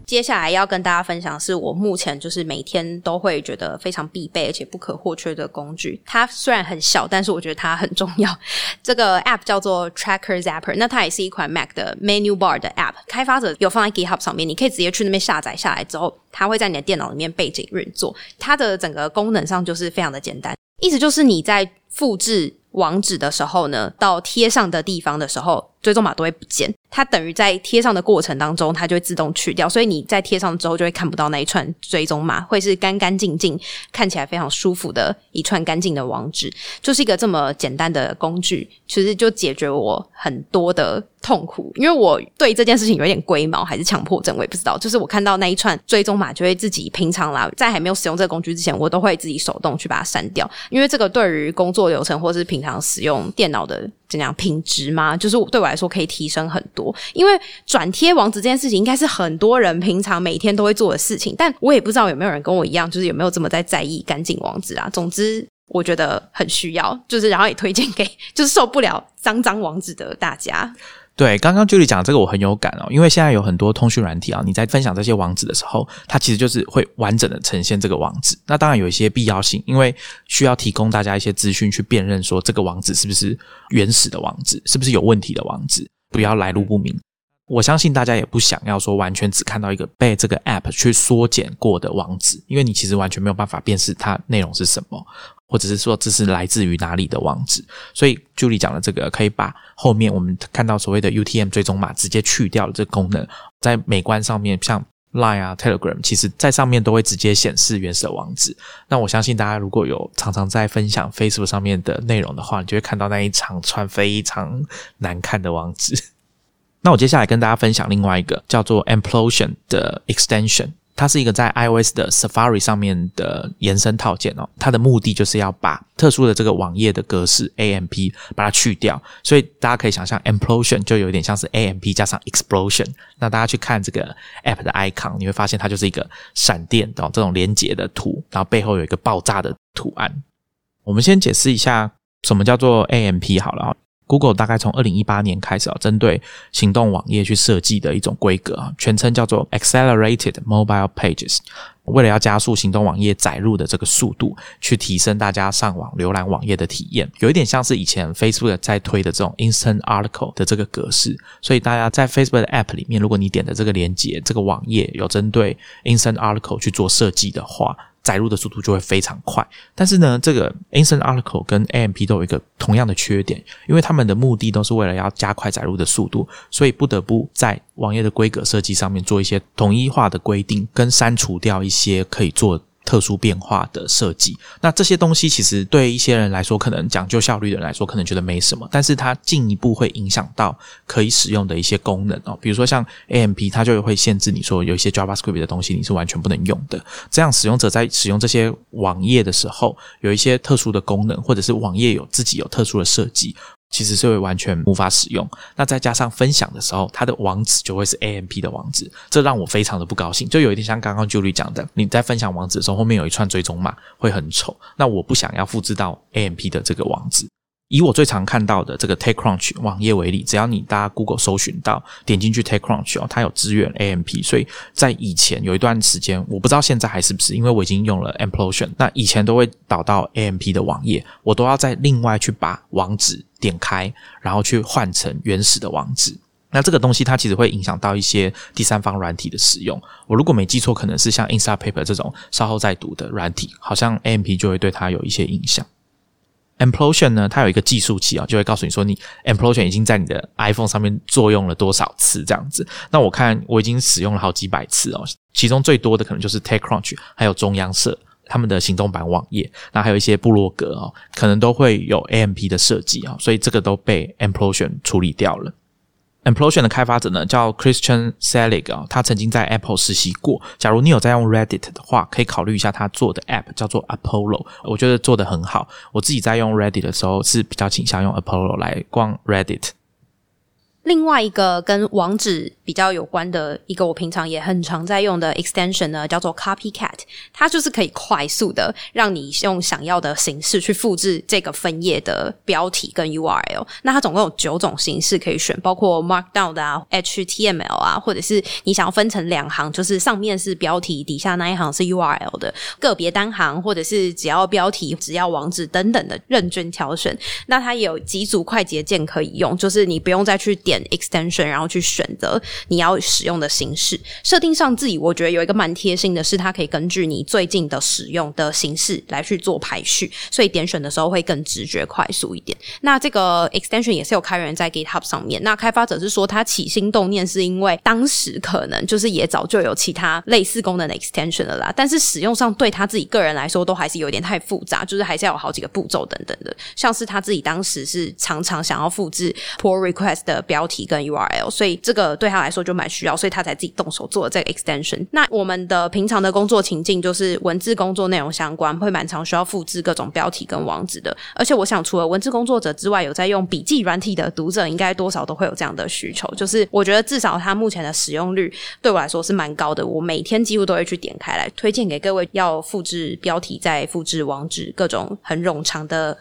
接下来要跟大家分享，是我目前就是每天都会觉得非常必备而且不可或缺的工具。它虽然很小，但是我觉得它很重要。这个 App 叫做 Tracker Zapper，那它也是一款 Mac 的 Menu Bar 的 App。开发者有放在 GitHub 上面，你可以直接去那边下载下来之后，它会在你的电脑里面背景运作。它的整个功能上就是非常的简单，意思就是你在复制网址的时候呢，到贴上的地方的时候，追踪码都会不见。它等于在贴上的过程当中，它就会自动去掉，所以你在贴上之后就会看不到那一串追踪码，会是干干净净，看起来非常舒服的一串干净的网址，就是一个这么简单的工具，其实就解决我很多的痛苦。因为我对这件事情有点龟毛，还是强迫症，我也不知道。就是我看到那一串追踪码，就会自己平常啦，在还没有使用这个工具之前，我都会自己手动去把它删掉，因为这个对于工作流程或是平常使用电脑的。怎样品质吗？就是对我来说可以提升很多，因为转贴网址这件事情应该是很多人平常每天都会做的事情，但我也不知道有没有人跟我一样，就是有没有这么在在意干净网址啊。总之，我觉得很需要，就是然后也推荐给就是受不了脏脏网址的大家。对，刚刚 Julie 讲这个我很有感哦，因为现在有很多通讯软体啊，你在分享这些网址的时候，它其实就是会完整的呈现这个网址。那当然有一些必要性，因为需要提供大家一些资讯去辨认说这个网址是不是原始的网址，是不是有问题的网址，不要来路不明。我相信大家也不想要说完全只看到一个被这个 App 去缩减过的网址，因为你其实完全没有办法辨识它内容是什么，或者是说这是来自于哪里的网址。所以 Julie 讲的这个可以把后面我们看到所谓的 UTM 追踪码直接去掉了这个功能，在美观上面，像 Line 啊 Telegram，其实在上面都会直接显示原始的网址。那我相信大家如果有常常在分享 Facebook 上面的内容的话，你就会看到那一长串非常难看的网址。那我接下来跟大家分享另外一个叫做 Implosion 的 extension，它是一个在 iOS 的 Safari 上面的延伸套件哦。它的目的就是要把特殊的这个网页的格式 AMP 把它去掉，所以大家可以想象 Implosion 就有点像是 AMP 加上 Explosion。那大家去看这个 App 的 icon，你会发现它就是一个闪电哦这种连接的图，然后背后有一个爆炸的图案。我们先解释一下什么叫做 AMP 好了啊。Google 大概从二零一八年开始啊，针对行动网页去设计的一种规格啊，全称叫做 Accelerated Mobile Pages。为了要加速行动网页载入的这个速度，去提升大家上网浏览网页的体验，有一点像是以前 Facebook 在推的这种 Instant Article 的这个格式。所以大家在 Facebook 的 App 里面，如果你点的这个连接，这个网页有针对 Instant Article 去做设计的话。载入的速度就会非常快，但是呢，这个 Instant Article 跟 AMP 都有一个同样的缺点，因为他们的目的都是为了要加快载入的速度，所以不得不在网页的规格设计上面做一些统一化的规定，跟删除掉一些可以做。特殊变化的设计，那这些东西其实对一些人来说，可能讲究效率的人来说，可能觉得没什么，但是它进一步会影响到可以使用的一些功能哦，比如说像 AMP，它就会限制你说有一些 JavaScript 的东西你是完全不能用的，这样使用者在使用这些网页的时候，有一些特殊的功能，或者是网页有自己有特殊的设计。其实是会完全无法使用。那再加上分享的时候，它的网址就会是 AMP 的网址，这让我非常的不高兴。就有一点像刚刚 Julie 讲的，你在分享网址的时候，后面有一串追踪码，会很丑。那我不想要复制到 AMP 的这个网址。以我最常看到的这个 TechCrunch 网页为例，只要你大家 Google 搜寻到，点进去 TechCrunch 哦，它有支援 AMP，所以在以前有一段时间，我不知道现在还是不是，因为我已经用了 Implosion，那以前都会导到 AMP 的网页，我都要再另外去把网址点开，然后去换成原始的网址。那这个东西它其实会影响到一些第三方软体的使用。我如果没记错，可能是像 Instapaper 这种稍后再读的软体，好像 AMP 就会对它有一些影响。Implosion 呢，它有一个计数器啊，就会告诉你说你 Implosion 已经在你的 iPhone 上面作用了多少次这样子。那我看我已经使用了好几百次哦，其中最多的可能就是 TechCrunch，还有中央社他们的行动版网页，那还有一些部落格哦，可能都会有 AMP 的设计啊，所以这个都被 Implosion 处理掉了。Implosion 的开发者呢叫 Christian Selig 啊，他曾经在 Apple 实习过。假如你有在用 Reddit 的话，可以考虑一下他做的 App 叫做 Apollo，我觉得做的很好。我自己在用 Reddit 的时候是比较倾向用 Apollo 来逛 Reddit。另外一个跟网址比较有关的一个，我平常也很常在用的 extension 呢，叫做 Copycat。它就是可以快速的让你用想要的形式去复制这个分页的标题跟 URL。那它总共有九种形式可以选，包括 Markdown 的啊、HTML 啊，或者是你想要分成两行，就是上面是标题，底下那一行是 URL 的个别单行，或者是只要标题、只要网址等等的任君挑选。那它有几组快捷键可以用，就是你不用再去点。extension，然后去选择你要使用的形式。设定上自己，我觉得有一个蛮贴心的是，它可以根据你最近的使用的形式来去做排序，所以点选的时候会更直觉、快速一点。那这个 extension 也是有开源在 GitHub 上面。那开发者是说，他起心动念是因为当时可能就是也早就有其他类似功能的 extension 了啦，但是使用上对他自己个人来说都还是有点太复杂，就是还是要有好几个步骤等等的。像是他自己当时是常常想要复制 pull request 的标。标题跟 URL，所以这个对他来说就蛮需要，所以他才自己动手做了这个 extension。那我们的平常的工作情境就是文字工作内容相关，会蛮常需要复制各种标题跟网址的。而且我想，除了文字工作者之外，有在用笔记软体的读者，应该多少都会有这样的需求。就是我觉得至少它目前的使用率对我来说是蛮高的，我每天几乎都会去点开来推荐给各位要复制标题、再复制网址、各种很冗长的。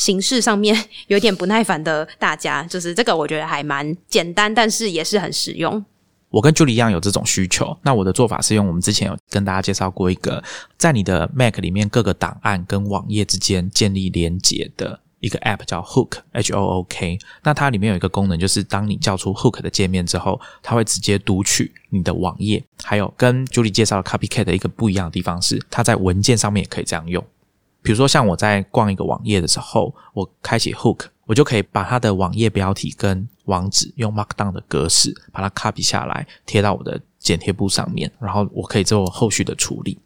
形式上面 有点不耐烦的大家，就是这个，我觉得还蛮简单，但是也是很实用。我跟 Julie 一样有这种需求，那我的做法是用我们之前有跟大家介绍过一个，在你的 Mac 里面各个档案跟网页之间建立连接的一个 App 叫 Hook，H O O K。那它里面有一个功能，就是当你叫出 Hook 的界面之后，它会直接读取你的网页。还有跟 Julie 介绍的 Copycat 的一个不一样的地方是，它在文件上面也可以这样用。比如说，像我在逛一个网页的时候，我开启 Hook，我就可以把它的网页标题跟网址用 Markdown 的格式把它 copy 下来，贴到我的剪贴簿上面，然后我可以做后续的处理。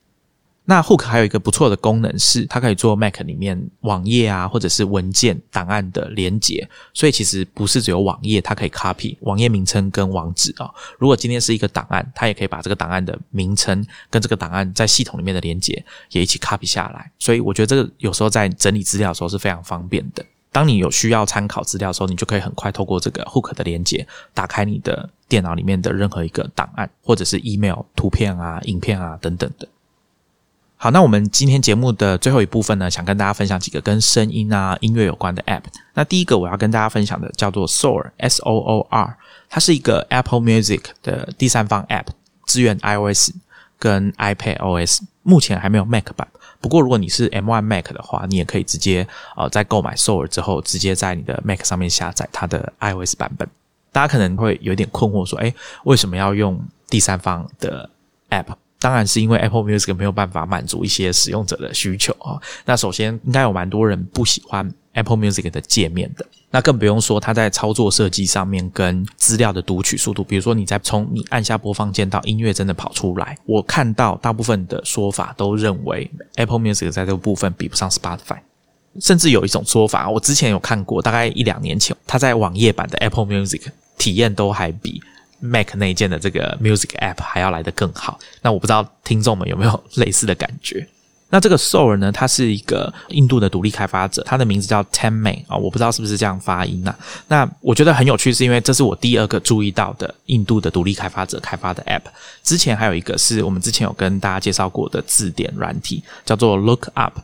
那 Hook 还有一个不错的功能是，它可以做 Mac 里面网页啊，或者是文件档案的连接。所以其实不是只有网页，它可以 copy 网页名称跟网址啊。如果今天是一个档案，它也可以把这个档案的名称跟这个档案在系统里面的连接也一起 copy 下来。所以我觉得这个有时候在整理资料的时候是非常方便的。当你有需要参考资料的时候，你就可以很快透过这个 Hook 的连接，打开你的电脑里面的任何一个档案，或者是 email、图片啊、影片啊等等的。好，那我们今天节目的最后一部分呢，想跟大家分享几个跟声音啊、音乐有关的 App。那第一个我要跟大家分享的叫做 Soar，S O O R，它是一个 Apple Music 的第三方 App，支援 iOS 跟 iPad OS，目前还没有 Mac 版。不过如果你是 M1 Mac 的话，你也可以直接呃在购买 Soar 之后，直接在你的 Mac 上面下载它的 iOS 版本。大家可能会有点困惑，说，哎，为什么要用第三方的 App？当然是因为 Apple Music 没有办法满足一些使用者的需求啊。那首先应该有蛮多人不喜欢 Apple Music 的界面的，那更不用说它在操作设计上面跟资料的读取速度。比如说你在从你按下播放键到音乐真的跑出来，我看到大部分的说法都认为 Apple Music 在这个部分比不上 Spotify，甚至有一种说法，我之前有看过，大概一两年前，它在网页版的 Apple Music 体验都还比。Mac 内建的这个 Music App 还要来得更好，那我不知道听众们有没有类似的感觉？那这个 Soul 呢，它是一个印度的独立开发者，他的名字叫 Tenmay 啊，我不知道是不是这样发音啊。那我觉得很有趣，是因为这是我第二个注意到的印度的独立开发者开发的 App。之前还有一个是我们之前有跟大家介绍过的字典软体，叫做 Look Up。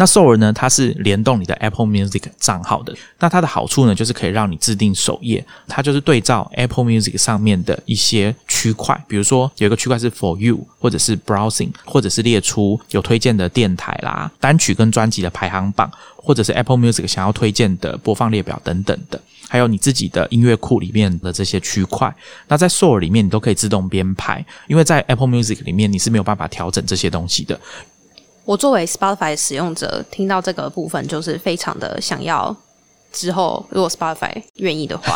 那 s o r 呢？它是联动你的 Apple Music 账号的。那它的好处呢，就是可以让你制定首页。它就是对照 Apple Music 上面的一些区块，比如说有一个区块是 For You，或者是 Browsing，或者是列出有推荐的电台啦、单曲跟专辑的排行榜，或者是 Apple Music 想要推荐的播放列表等等的。还有你自己的音乐库里面的这些区块。那在 Soar 里面，你都可以自动编排，因为在 Apple Music 里面你是没有办法调整这些东西的。我作为 Spotify 使用者，听到这个部分就是非常的想要。之后，如果 Spotify 愿意的话，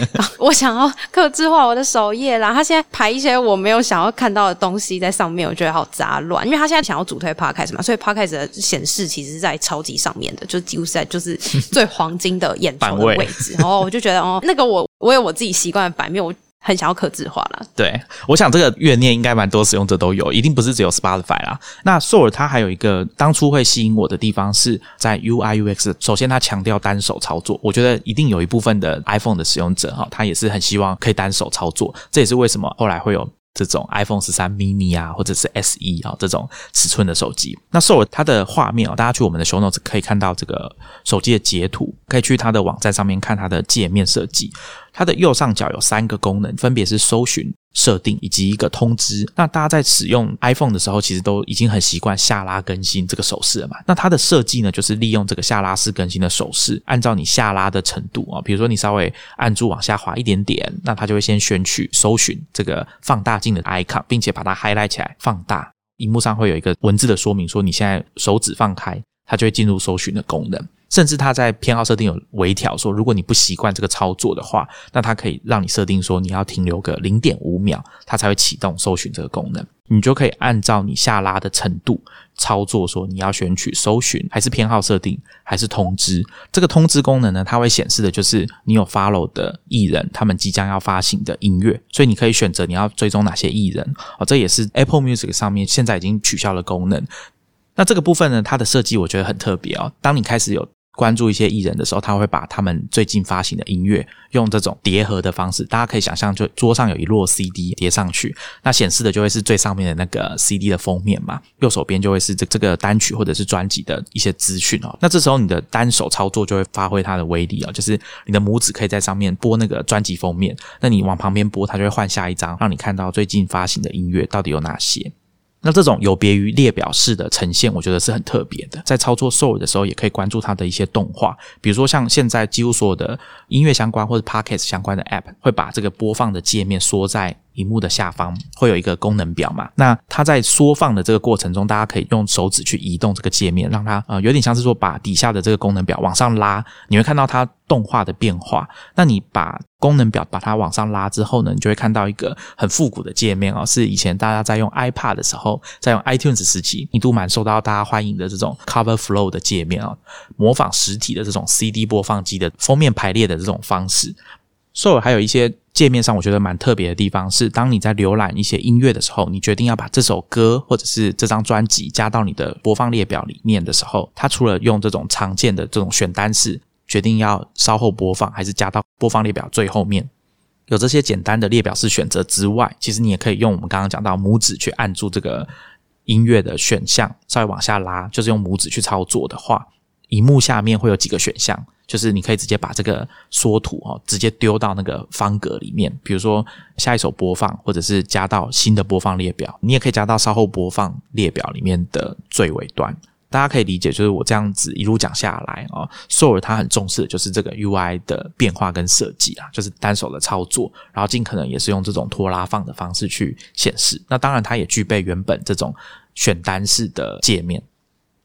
我想要刻字化我的首页啦。他现在排一些我没有想要看到的东西在上面，我觉得好杂乱。因为他现在想要主推 Podcast 嘛，所以 Podcast 的显示其实是在超级上面的，就几乎是在就是最黄金的眼球的位置。然后我就觉得哦，那个我我有我自己习惯的版面，我。很想要克制化了，对，我想这个怨念应该蛮多使用者都有，一定不是只有 Spotify 啦。那 Soar 它还有一个当初会吸引我的地方是在 UI UX，首先它强调单手操作，我觉得一定有一部分的 iPhone 的使用者哈，他也是很希望可以单手操作，这也是为什么后来会有。这种 iPhone 十三 mini 啊，或者是 SE 啊，这种尺寸的手机，那 s o 它的画面啊，大家去我们的 Show Notes 可以看到这个手机的截图，可以去它的网站上面看它的界面设计。它的右上角有三个功能，分别是搜寻。设定以及一个通知，那大家在使用 iPhone 的时候，其实都已经很习惯下拉更新这个手势了嘛。那它的设计呢，就是利用这个下拉式更新的手势，按照你下拉的程度啊，比如说你稍微按住往下滑一点点，那它就会先选取搜寻这个放大镜的 icon，并且把它 highlight 起来放大，荧幕上会有一个文字的说明，说你现在手指放开，它就会进入搜寻的功能。甚至它在偏好设定有微调，说如果你不习惯这个操作的话，那它可以让你设定说你要停留个零点五秒，它才会启动搜寻这个功能。你就可以按照你下拉的程度操作，说你要选取搜寻，还是偏好设定，还是通知。这个通知功能呢，它会显示的就是你有 follow 的艺人，他们即将要发行的音乐，所以你可以选择你要追踪哪些艺人。哦，这也是 Apple Music 上面现在已经取消了功能。那这个部分呢，它的设计我觉得很特别哦。当你开始有关注一些艺人的时候，他会把他们最近发行的音乐用这种叠合的方式，大家可以想象，就桌上有一摞 CD 叠上去，那显示的就会是最上面的那个 CD 的封面嘛，右手边就会是这这个单曲或者是专辑的一些资讯哦。那这时候你的单手操作就会发挥它的威力哦，就是你的拇指可以在上面拨那个专辑封面，那你往旁边拨，它就会换下一张，让你看到最近发行的音乐到底有哪些。那这种有别于列表式的呈现，我觉得是很特别的。在操作 Soul 的时候，也可以关注它的一些动画，比如说像现在几乎所有的音乐相关或者 Pocket 相关的 App，会把这个播放的界面缩在。荧幕的下方会有一个功能表嘛？那它在缩放的这个过程中，大家可以用手指去移动这个界面，让它呃有点像是说把底下的这个功能表往上拉，你会看到它动画的变化。那你把功能表把它往上拉之后呢，你就会看到一个很复古的界面哦，是以前大家在用 iPad 的时候，在用 iTunes 时期一度蛮受到大家欢迎的这种 Cover Flow 的界面啊，模仿实体的这种 CD 播放机的封面排列的这种方式。所以还有一些界面上，我觉得蛮特别的地方是，当你在浏览一些音乐的时候，你决定要把这首歌或者是这张专辑加到你的播放列表里面的时候，它除了用这种常见的这种选单式决定要稍后播放还是加到播放列表最后面，有这些简单的列表式选择之外，其实你也可以用我们刚刚讲到拇指去按住这个音乐的选项，稍微往下拉，就是用拇指去操作的话，荧幕下面会有几个选项。就是你可以直接把这个缩图哦，直接丢到那个方格里面，比如说下一首播放，或者是加到新的播放列表，你也可以加到稍后播放列表里面的最尾端。大家可以理解，就是我这样子一路讲下来哦，Soul 它很重视的就是这个 UI 的变化跟设计啊，就是单手的操作，然后尽可能也是用这种拖拉放的方式去显示。那当然，它也具备原本这种选单式的界面。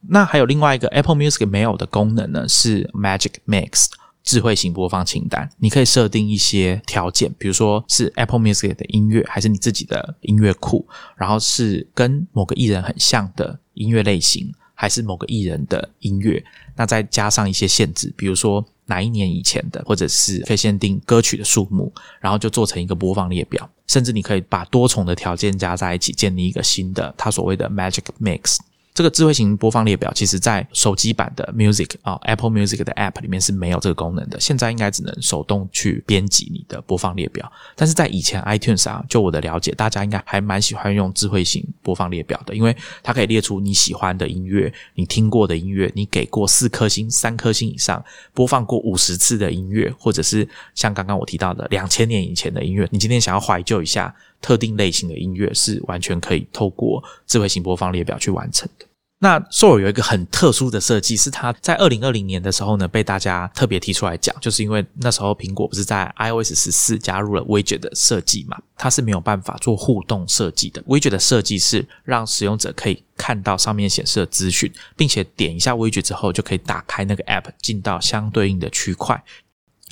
那还有另外一个 Apple Music 没有的功能呢，是 Magic Mix 智慧型播放清单。你可以设定一些条件，比如说是 Apple Music 的音乐，还是你自己的音乐库，然后是跟某个艺人很像的音乐类型，还是某个艺人的音乐。那再加上一些限制，比如说哪一年以前的，或者是可以限定歌曲的数目，然后就做成一个播放列表。甚至你可以把多重的条件加在一起，建立一个新的，它所谓的 Magic Mix。这个智慧型播放列表，其实在手机版的 Music 啊，Apple Music 的 App 里面是没有这个功能的。现在应该只能手动去编辑你的播放列表。但是在以前 iTunes 啊，就我的了解，大家应该还蛮喜欢用智慧型播放列表的，因为它可以列出你喜欢的音乐、你听过的音乐、你给过四颗星、三颗星以上、播放过五十次的音乐，或者是像刚刚我提到的两千年以前的音乐，你今天想要怀旧一下。特定类型的音乐是完全可以透过智慧型播放列表去完成的。那 Soul 有一个很特殊的设计，是它在二零二零年的时候呢，被大家特别提出来讲，就是因为那时候苹果不是在 iOS 十四加入了 Widget 的设计嘛，它是没有办法做互动设计的。Widget 的设计是让使用者可以看到上面显示的资讯，并且点一下 Widget 之后，就可以打开那个 App 进到相对应的区块。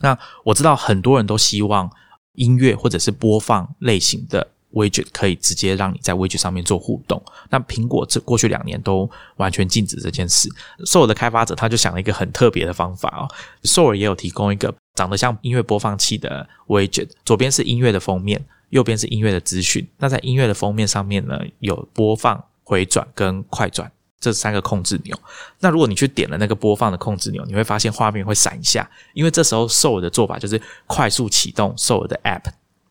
那我知道很多人都希望。音乐或者是播放类型的 widget 可以直接让你在 widget 上面做互动。那苹果这过去两年都完全禁止这件事。Soul 的开发者他就想了一个很特别的方法哦。Soul 也有提供一个长得像音乐播放器的 widget，左边是音乐的封面，右边是音乐的资讯。那在音乐的封面上面呢，有播放、回转跟快转。这三个控制钮，那如果你去点了那个播放的控制钮，你会发现画面会闪一下，因为这时候 Soul 的做法就是快速启动 Soul 的 App，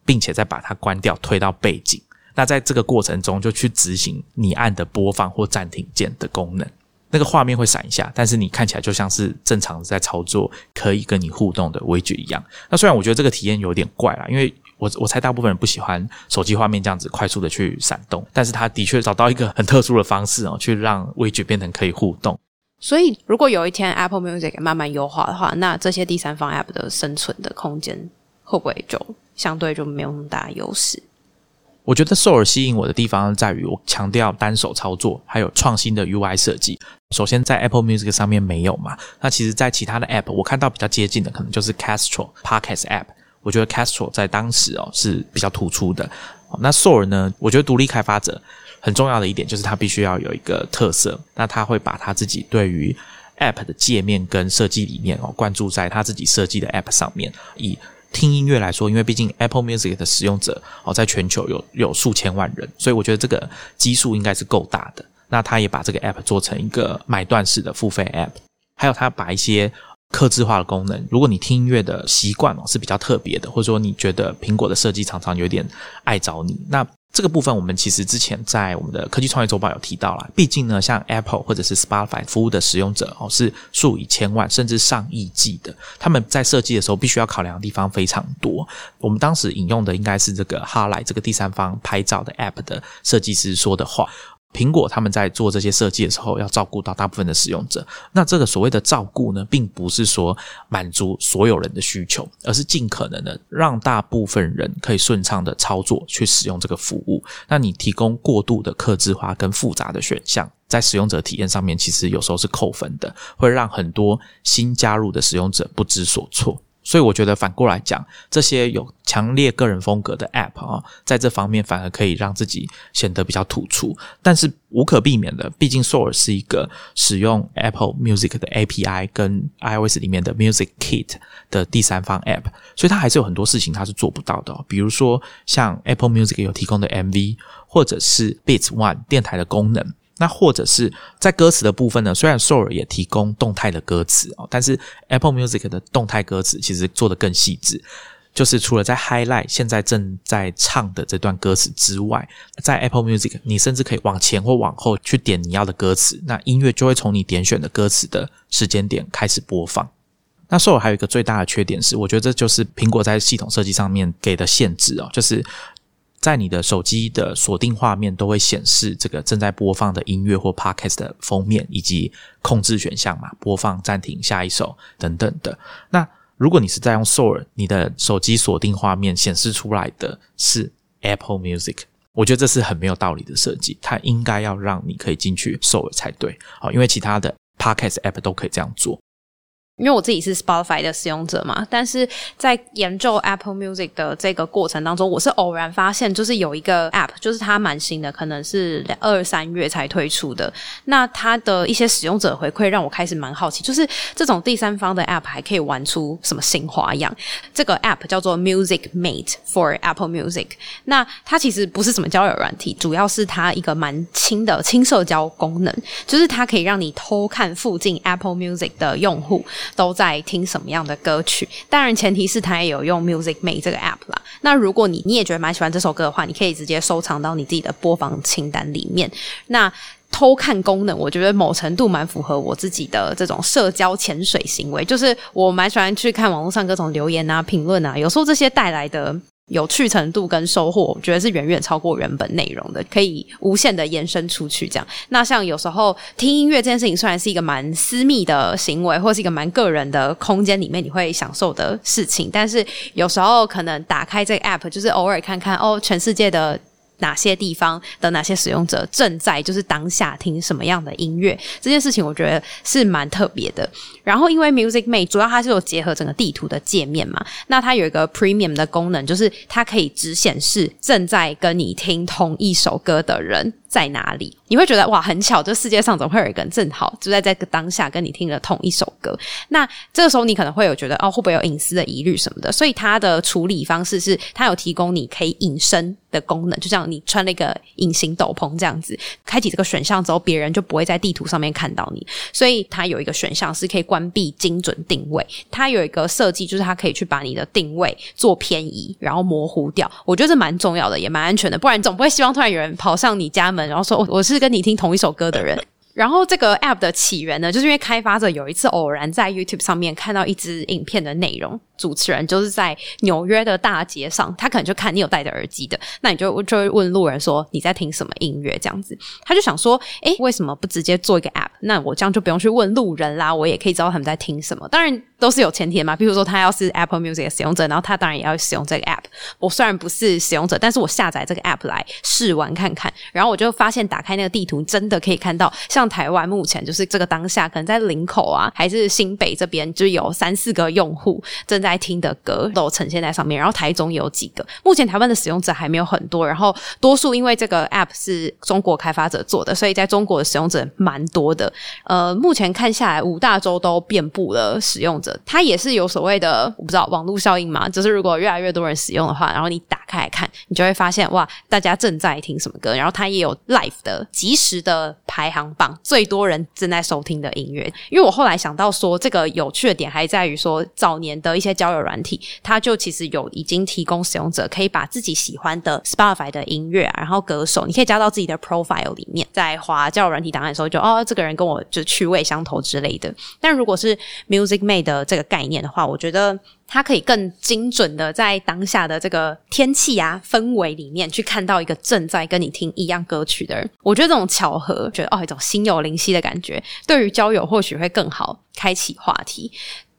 并且再把它关掉，推到背景。那在这个过程中，就去执行你按的播放或暂停键的功能。那个画面会闪一下，但是你看起来就像是正常在操作，可以跟你互动的微距一样。那虽然我觉得这个体验有点怪啦，因为我我猜大部分人不喜欢手机画面这样子快速的去闪动，但是他的确找到一个很特殊的方式哦，去让味觉变成可以互动。所以如果有一天 Apple Music 慢慢优化的话，那这些第三方 App 的生存的空间会不会就相对就没有那么大优势？我觉得 Soul 吸引我的地方在于，我强调单手操作，还有创新的 UI 设计。首先在 Apple Music 上面没有嘛？那其实，在其他的 App，我看到比较接近的，可能就是 Castro Podcast App。我觉得 Castro 在当时哦是比较突出的。那 Soul 呢？我觉得独立开发者很重要的一点就是，他必须要有一个特色。那他会把他自己对于 App 的界面跟设计理念哦，灌注在他自己设计的 App 上面，以。听音乐来说，因为毕竟 Apple Music 的使用者哦，在全球有有数千万人，所以我觉得这个基数应该是够大的。那他也把这个 App 做成一个买断式的付费 App，还有他把一些刻字化的功能。如果你听音乐的习惯哦是比较特别的，或者说你觉得苹果的设计常常有点爱找你，那。这个部分我们其实之前在我们的科技创业周报有提到了。毕竟呢，像 Apple 或者是 Spotify 服务的使用者哦，是数以千万甚至上亿计的。他们在设计的时候必须要考量的地方非常多。我们当时引用的应该是这个哈莱这个第三方拍照的 App 的设计师说的话。苹果他们在做这些设计的时候，要照顾到大部分的使用者。那这个所谓的照顾呢，并不是说满足所有人的需求，而是尽可能的让大部分人可以顺畅的操作去使用这个服务。那你提供过度的克制化跟复杂的选项，在使用者体验上面，其实有时候是扣分的，会让很多新加入的使用者不知所措。所以我觉得反过来讲，这些有强烈个人风格的 App 啊，在这方面反而可以让自己显得比较突出。但是无可避免的，毕竟 Soar 是一个使用 Apple Music 的 API 跟 iOS 里面的 Music Kit 的第三方 App，所以它还是有很多事情它是做不到的。比如说像 Apple Music 有提供的 MV，或者是 Beats One 电台的功能。那或者是在歌词的部分呢？虽然 Soar 也提供动态的歌词哦，但是 Apple Music 的动态歌词其实做的更细致。就是除了在 Highlight 现在正在唱的这段歌词之外，在 Apple Music 你甚至可以往前或往后去点你要的歌词，那音乐就会从你点选的歌词的时间点开始播放。那 Soar 还有一个最大的缺点是，我觉得这就是苹果在系统设计上面给的限制哦，就是。在你的手机的锁定画面都会显示这个正在播放的音乐或 podcast 的封面以及控制选项嘛，播放、暂停、下一首等等的。那如果你是在用 Soar，你的手机锁定画面显示出来的是 Apple Music，我觉得这是很没有道理的设计。它应该要让你可以进去 Soar 才对啊，因为其他的 podcast app 都可以这样做。因为我自己是 Spotify 的使用者嘛，但是在研究 Apple Music 的这个过程当中，我是偶然发现，就是有一个 App，就是它蛮新的，可能是二三月才推出的。那它的一些使用者回馈让我开始蛮好奇，就是这种第三方的 App 还可以玩出什么新花样？这个 App 叫做 Music Mate for Apple Music。那它其实不是什么交友软体，主要是它一个蛮轻的轻社交功能，就是它可以让你偷看附近 Apple Music 的用户。都在听什么样的歌曲？当然，前提是他也有用 Music Mate 这个 App 啦。那如果你你也觉得蛮喜欢这首歌的话，你可以直接收藏到你自己的播放清单里面。那偷看功能，我觉得某程度蛮符合我自己的这种社交潜水行为，就是我蛮喜欢去看网络上各种留言啊、评论啊，有时候这些带来的。有趣程度跟收获，我觉得是远远超过原本内容的，可以无限的延伸出去。这样，那像有时候听音乐这件事情，虽然是一个蛮私密的行为，或是一个蛮个人的空间里面你会享受的事情，但是有时候可能打开这个 app，就是偶尔看看哦，全世界的。哪些地方的哪些使用者正在就是当下听什么样的音乐？这件事情我觉得是蛮特别的。然后因为 Music Mate 主要它是有结合整个地图的界面嘛，那它有一个 Premium 的功能，就是它可以只显示正在跟你听同一首歌的人。在哪里？你会觉得哇，很巧，这世界上总会有一个人正好就在这个当下跟你听了同一首歌。那这个时候你可能会有觉得哦，会不会有隐私的疑虑什么的？所以它的处理方式是，它有提供你可以隐身的功能，就像你穿了一个隐形斗篷这样子，开启这个选项之后，别人就不会在地图上面看到你。所以它有一个选项是可以关闭精准定位。它有一个设计，就是它可以去把你的定位做偏移，然后模糊掉。我觉得这蛮重要的，也蛮安全的。不然总不会希望突然有人跑上你家门。然后说，我我是跟你听同一首歌的人。然后这个 App 的起源呢，就是因为开发者有一次偶然在 YouTube 上面看到一支影片的内容，主持人就是在纽约的大街上，他可能就看你有戴着耳机的，那你就就会问路人说你在听什么音乐这样子，他就想说，哎，为什么不直接做一个 App？那我这样就不用去问路人啦，我也可以知道他们在听什么。当然都是有前提的嘛，比如说他要是 Apple Music 的使用者，然后他当然也要使用这个 App。我虽然不是使用者，但是我下载这个 App 来试玩看看，然后我就发现打开那个地图，真的可以看到像。像台湾目前就是这个当下，可能在林口啊，还是新北这边，就有三四个用户正在听的歌都呈现在上面。然后台中有几个，目前台湾的使用者还没有很多。然后多数因为这个 App 是中国开发者做的，所以在中国的使用者蛮多的。呃，目前看下来，五大洲都遍布了使用者。它也是有所谓的，我不知道网络效应嘛？就是如果越来越多人使用的话，然后你打开来看，你就会发现哇，大家正在听什么歌。然后它也有 Live 的即时的排行榜。最多人正在收听的音乐，因为我后来想到说，这个有趣的点还在于说，早年的一些交友软体，它就其实有已经提供使用者可以把自己喜欢的 Spotify 的音乐，然后歌手，你可以加到自己的 profile 里面，在滑交友软体档案的时候，就哦，这个人跟我就趣味相投之类的。但如果是 Music Made 的这个概念的话，我觉得。它可以更精准的在当下的这个天气啊氛围里面去看到一个正在跟你听一样歌曲的人。我觉得这种巧合，觉得哦一种心有灵犀的感觉，对于交友或许会更好开启话题。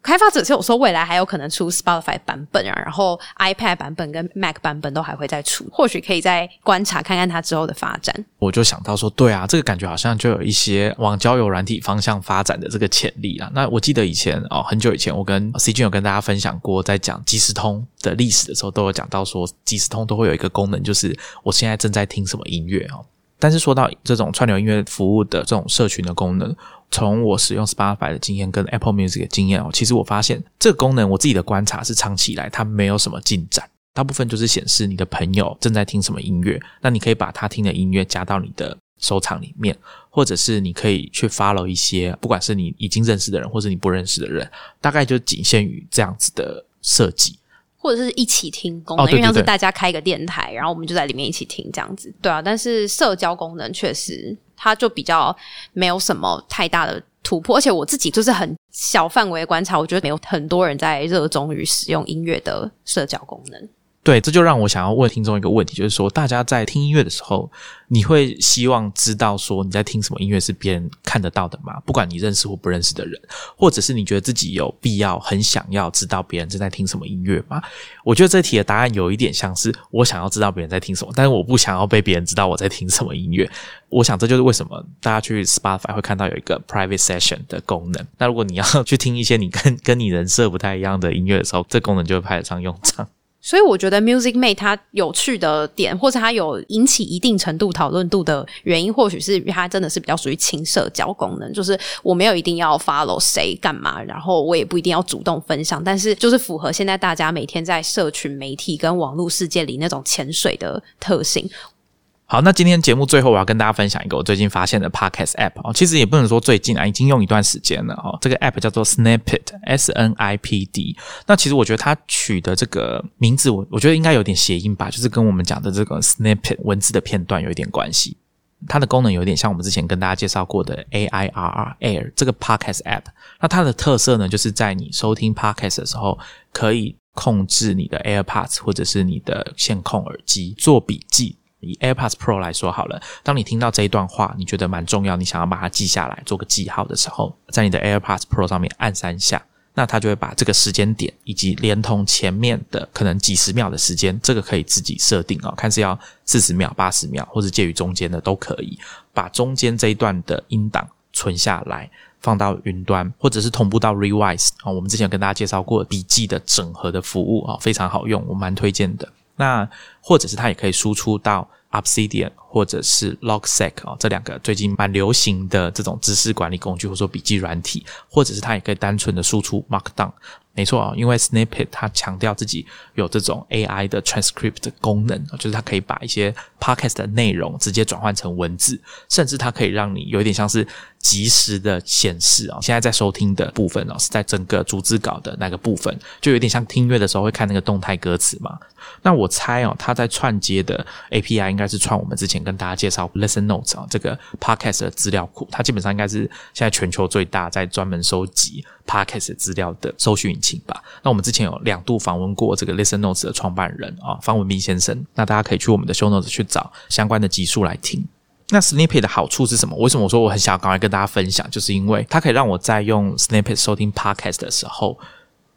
开发者是有说未来还有可能出 Spotify 版本啊，然后 iPad 版本跟 Mac 版本都还会再出，或许可以再观察看看它之后的发展。我就想到说，对啊，这个感觉好像就有一些往交友软体方向发展的这个潜力啊。那我记得以前哦，很久以前我跟 C 君有跟大家分享过，在讲即时通的历史的时候，都有讲到说，即时通都会有一个功能，就是我现在正在听什么音乐哦。但是说到这种串流音乐服务的这种社群的功能，从我使用 Spotify 的经验跟 Apple Music 的经验哦，其实我发现这个功能我自己的观察是长期以来它没有什么进展，大部分就是显示你的朋友正在听什么音乐，那你可以把他听的音乐加到你的收藏里面，或者是你可以去 follow 一些不管是你已经认识的人或者你不认识的人，大概就仅限于这样子的设计。或者是一起听功能，因为像是大家开一个电台，然后我们就在里面一起听这样子，对啊。但是社交功能确实，它就比较没有什么太大的突破，而且我自己就是很小范围观察，我觉得没有很多人在热衷于使用音乐的社交功能。对，这就让我想要问听众一个问题，就是说，大家在听音乐的时候，你会希望知道说你在听什么音乐是别人看得到的吗？不管你认识或不认识的人，或者是你觉得自己有必要很想要知道别人正在听什么音乐吗？我觉得这题的答案有一点像是我想要知道别人在听什么，但是我不想要被别人知道我在听什么音乐。我想这就是为什么大家去 Spotify 会看到有一个 Private Session 的功能。那如果你要 去听一些你跟跟你人设不太一样的音乐的时候，这功能就会派得上用场。所以我觉得 Music Mate 它有趣的点，或是它有引起一定程度讨论度的原因，或许是它真的是比较属于轻社交功能，就是我没有一定要 follow 谁干嘛，然后我也不一定要主动分享，但是就是符合现在大家每天在社群媒体跟网络世界里那种潜水的特性。好，那今天节目最后我要跟大家分享一个我最近发现的 podcast app 哦，其实也不能说最近啊，已经用一段时间了哦。这个 app 叫做 Snippet，S-N-I-P-D。那其实我觉得它取的这个名字，我我觉得应该有点谐音吧，就是跟我们讲的这个 snippet 文字的片段有一点关系。它的功能有点像我们之前跟大家介绍过的 A I R R Air 这个 podcast app。那它的特色呢，就是在你收听 podcast 的时候，可以控制你的 AirPods 或者是你的线控耳机做笔记。以 AirPods Pro 来说好了，当你听到这一段话，你觉得蛮重要，你想要把它记下来，做个记号的时候，在你的 AirPods Pro 上面按三下，那它就会把这个时间点以及连同前面的可能几十秒的时间，这个可以自己设定哦，看是要四十秒、八十秒，或者介于中间的都可以，把中间这一段的音档存下来，放到云端，或者是同步到 Revise 啊，我们之前有跟大家介绍过笔记的整合的服务啊，非常好用，我蛮推荐的。那或者是它也可以输出到 Obsidian 或者是 Logseq 啊，这两个最近蛮流行的这种知识管理工具或者说笔记软体，或者是它也可以单纯的输出 Markdown。没错啊，因为 Snippet 它强调自己有这种 AI 的 transcript 功能，就是它可以把一些 podcast 的内容直接转换成文字，甚至它可以让你有一点像是及时的显示啊，现在在收听的部分哦，是在整个逐字稿的那个部分，就有点像听乐的时候会看那个动态歌词嘛。那我猜哦，它在串接的 API 应该是串我们之前跟大家介绍 Listen Notes 啊这个 podcast 的资料库，它基本上应该是现在全球最大在专门收集 podcast 资料的搜寻引擎吧。那我们之前有两度访问过这个 Listen Notes 的创办人啊方文斌先生，那大家可以去我们的 Show Notes 去找相关的集数来听。那 Snippet 的好处是什么？为什么我说我很想要赶快跟大家分享？就是因为它可以让我在用 Snippet 收听 podcast 的时候。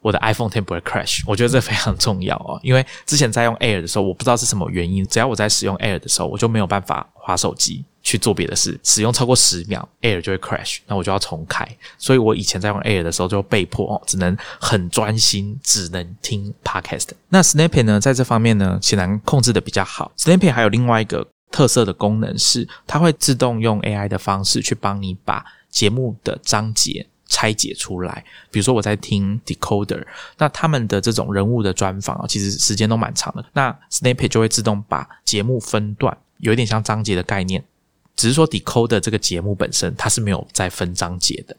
我的 iPhone Ten 不会 crash，我觉得这非常重要哦。因为之前在用 Air 的时候，我不知道是什么原因，只要我在使用 Air 的时候，我就没有办法划手机去做别的事，使用超过十秒，Air 就会 crash，那我就要重开。所以我以前在用 Air 的时候，就被迫哦，只能很专心，只能听 Podcast。那 Snappy 呢，在这方面呢，显然控制的比较好。Snappy 还有另外一个特色的功能是，它会自动用 AI 的方式去帮你把节目的章节。拆解出来，比如说我在听 Decoder，那他们的这种人物的专访啊，其实时间都蛮长的。那 Snippet 就会自动把节目分段，有一点像章节的概念，只是说 Decoder 这个节目本身它是没有再分章节的，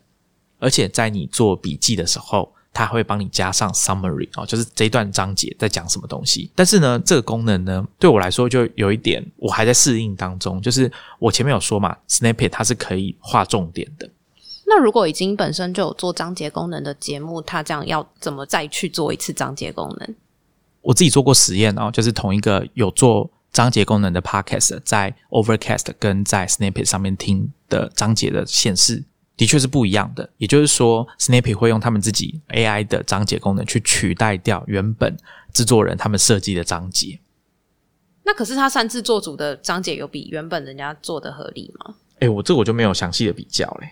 而且在你做笔记的时候，它会帮你加上 Summary 啊，就是这一段章节在讲什么东西。但是呢，这个功能呢，对我来说就有一点我还在适应当中，就是我前面有说嘛，Snippet 它是可以画重点的。那如果已经本身就有做章节功能的节目，它这样要怎么再去做一次章节功能？我自己做过实验哦，就是同一个有做章节功能的 podcast，在 Overcast 跟在 Snippet 上面听的章节的显示，的确是不一样的。也就是说，Snippet 会用他们自己 AI 的章节功能去取代掉原本制作人他们设计的章节。那可是他擅自做主的章节有比原本人家做的合理吗？哎，我这我就没有详细的比较嘞。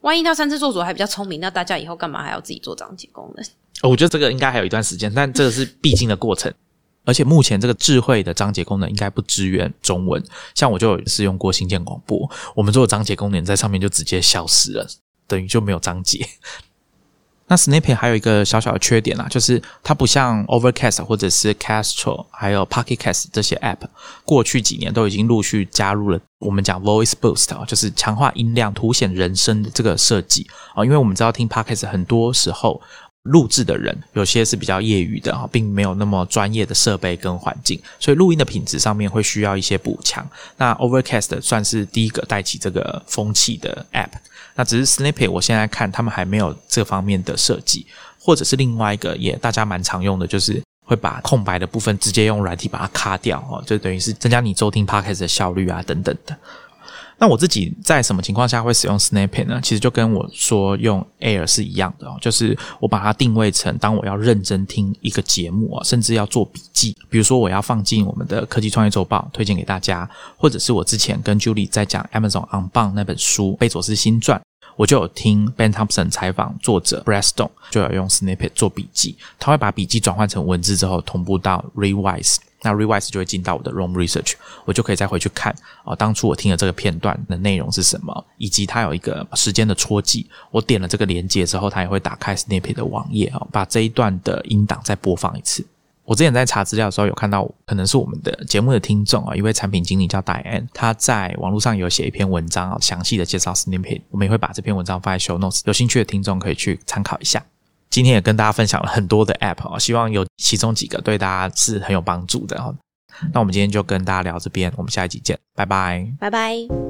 万一他三次做主还比较聪明，那大家以后干嘛还要自己做章节功能？我觉得这个应该还有一段时间，但这个是必经的过程。而且目前这个智慧的章节功能应该不支援中文，像我就试用过新建广播，我们做的章节功能在上面就直接消失了，等于就没有章节。那 Snippet 还有一个小小的缺点啊，就是它不像 Overcast 或者是 Castro 还有 Pocket Cast 这些 App，过去几年都已经陆续加入了我们讲 Voice Boost 啊，就是强化音量、凸显人声的这个设计啊。因为我们知道听 Podcast 很多时候录制的人有些是比较业余的啊，并没有那么专业的设备跟环境，所以录音的品质上面会需要一些补强。那 Overcast 算是第一个带起这个风气的 App。那只是 Snippet，我现在看他们还没有这方面的设计，或者是另外一个也大家蛮常用的，就是会把空白的部分直接用软体把它卡掉哦，就等于是增加你收听 Podcast 的效率啊等等的。那我自己在什么情况下会使用 Snippet 呢？其实就跟我说用 Air 是一样的哦，就是我把它定位成当我要认真听一个节目啊，甚至要做笔记，比如说我要放进我们的科技创业周报推荐给大家，或者是我之前跟 Julie 在讲 Amazon On b o n 那本书《贝佐斯新传》。我就有听 Ben Thompson 采访作者 Bradstone，就有用 Snippet 做笔记，他会把笔记转换成文字之后同步到 Revise 那 Revise 就会进到我的 Room Research，我就可以再回去看哦，当初我听的这个片段的内容是什么，以及它有一个时间的戳记，我点了这个连接之后，它也会打开 Snippet 的网页哦，把这一段的音档再播放一次。我之前在查资料的时候，有看到可能是我们的节目的听众啊，一位产品经理叫戴安，他在网络上有写一篇文章啊，详细的介绍 Snippet。我们也会把这篇文章放在 Show Notes，有兴趣的听众可以去参考一下。今天也跟大家分享了很多的 App 啊，希望有其中几个对大家是很有帮助的哈。那我们今天就跟大家聊这边，我们下一集见，拜拜，拜拜。